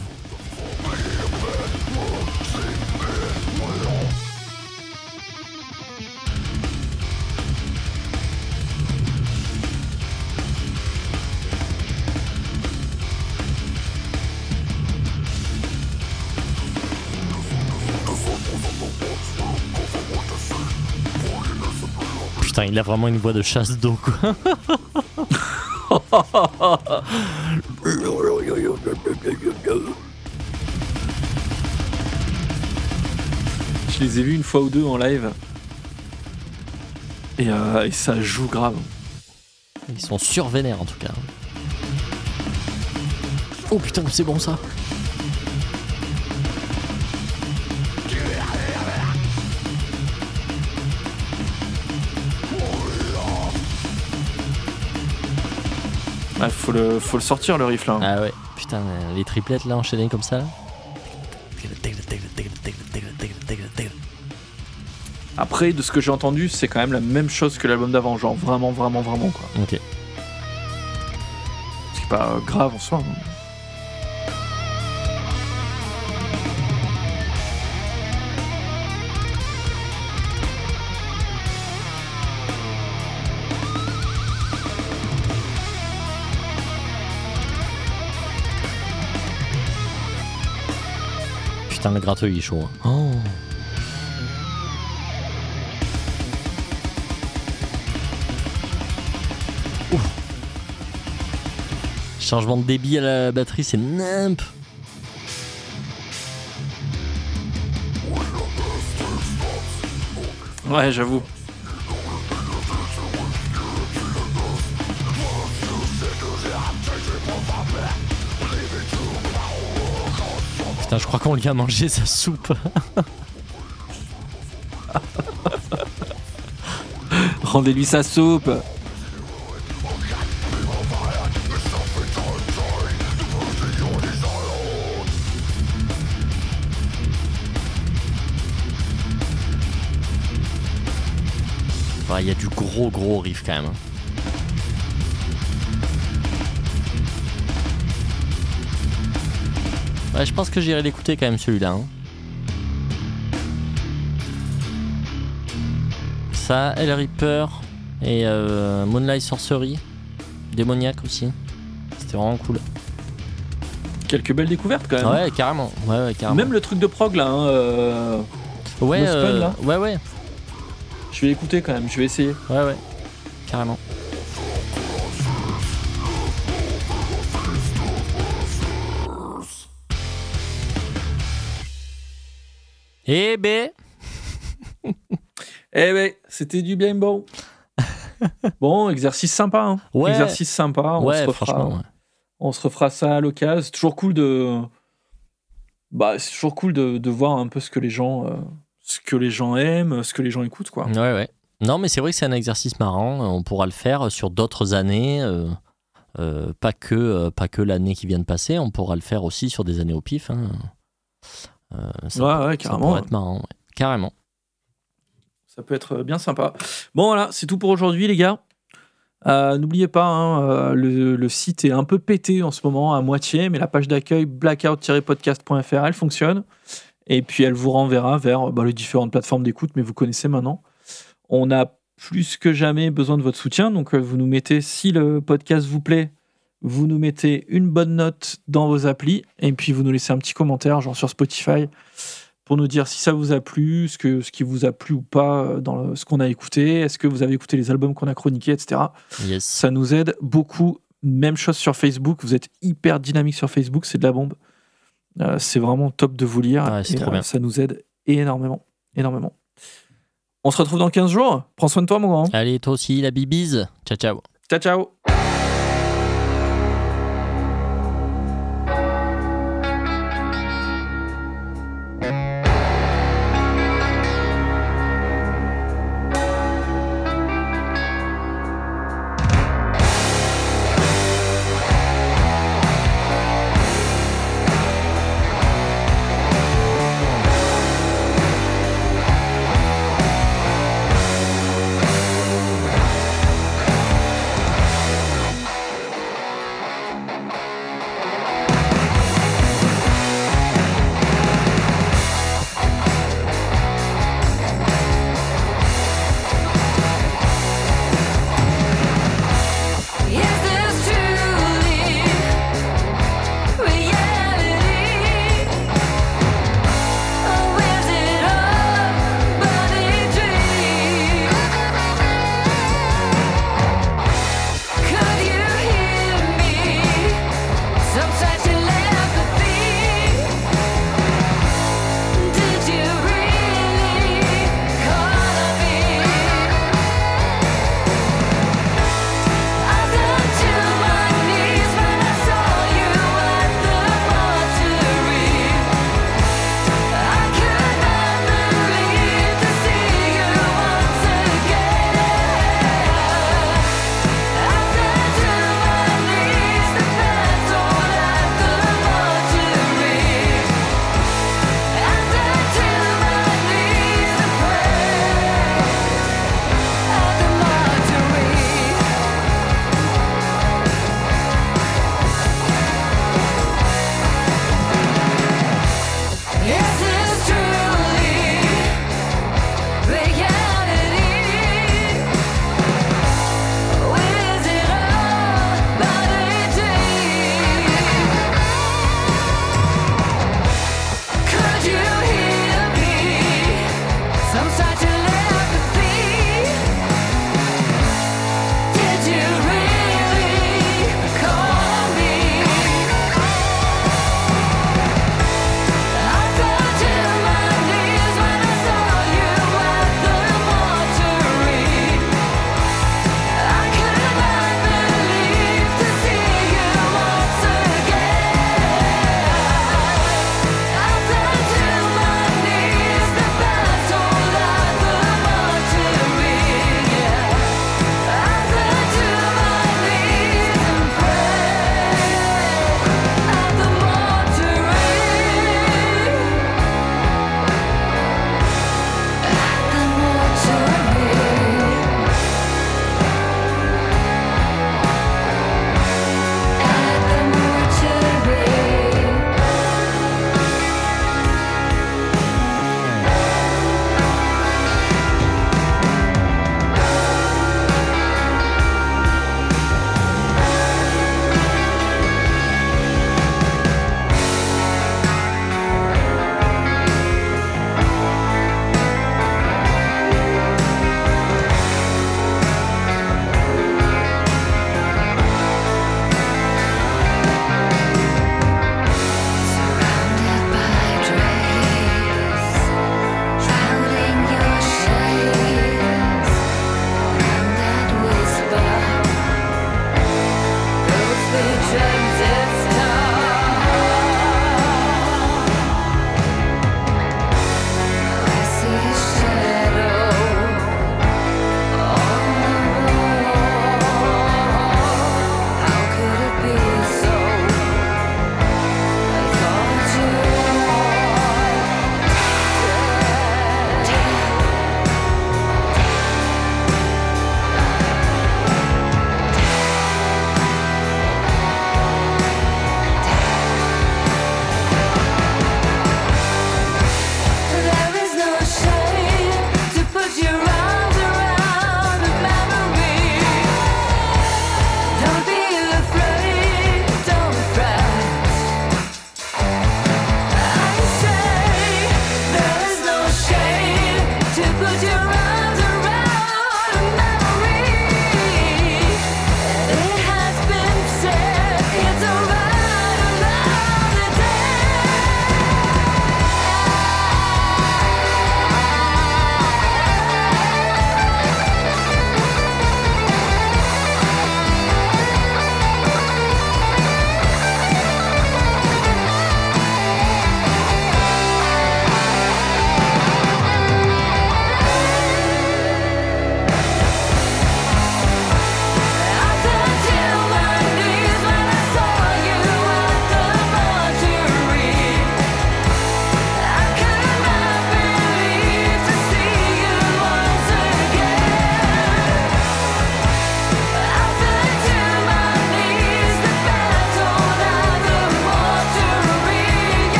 Putain, il a vraiment une voix de chasse d'eau, quoi. Je les ai vus une fois ou deux en live. Et, euh, et ça joue grave. Ils sont survénères en tout cas. Oh putain, c'est bon ça. Faut, le, faut le sortir le riff là. Ah ouais, putain, les triplettes là enchaînées comme ça. là. Après, de ce que j'ai entendu, c'est quand même la même chose que l'album d'avant. Genre vraiment, vraiment, vraiment quoi. Ok. Ce qui est pas euh, grave en soi. hein. Chaud. hein. Oh. Ouf. Changement de débit à la batterie, c'est nimp. Ouais, j'avoue. Putain, je crois qu'on lui a mangé sa soupe. Rendez-lui sa soupe. Ouais, Il y a du gros gros riff quand même. Ouais, je pense que j'irai l'écouter quand même celui-là. hein. Ça, El Reaper et euh, Moonlight Sorcery. Démoniaque aussi. C'était vraiment cool. Quelques belles découvertes quand même. Ouais, carrément. Ouais, ouais, carrément. Même le truc de prog là. hein, euh, ouais, spell, euh, là ouais, ouais, Je vais l'écouter quand même. Je vais essayer. ouais, ouais. Carrément. Eh ben, Eh ben, c'était du bien bon. bon, exercice sympa. Hein. Ouais. Exercice sympa. On, se ouais, refera, franchement, ouais. on se refera ça à l'occasion. C'est toujours cool de. Bah, c'est toujours cool de, de voir un peu ce que les gens, euh, ce que les gens aiment, ce que les gens écoutent, quoi. Ouais, ouais. Non, mais c'est vrai que c'est un exercice marrant. On pourra le faire sur d'autres années. euh, euh, pas que, euh, pas que l'année qui vient de passer. On pourra le faire aussi sur des années au pif. hein. Euh, ça, Ouais, ouais, ça carrément. pourrait être marrant. ouais. Carrément. Ça peut être bien sympa. Bon, voilà, c'est tout pour aujourd'hui, les gars. Euh, N'oubliez pas, hein, euh, le, le site est un peu pété en ce moment, à moitié, mais la page d'accueil blackout-podcast.fr, elle fonctionne. Et puis elle vous renverra vers bah, les différentes plateformes d'écoute, mais vous connaissez maintenant. On a plus que jamais besoin de votre soutien, donc euh, vous nous mettez, si le podcast vous plaît, vous nous mettez une bonne note dans vos applis, et puis vous nous laissez un petit commentaire, genre sur Spotify, pour nous dire si ça vous a plu, ce, que, ce qui vous a plu ou pas euh, dans le- ce qu'on a écouté, est-ce que vous avez écouté les albums qu'on a chroniqués, etc. Yes. Ça nous aide beaucoup. Même chose sur Facebook. Vous êtes hyper dynamique sur Facebook. C'est de la bombe. Euh, c'est vraiment top de vous lire. Ouais, c'est Et, trop bien. Ça nous aide énormément. Énormément. On se retrouve dans 15 jours. Prends soin de toi, mon grand. Allez, toi aussi, la bibise. Ciao, ciao. Ciao, ciao.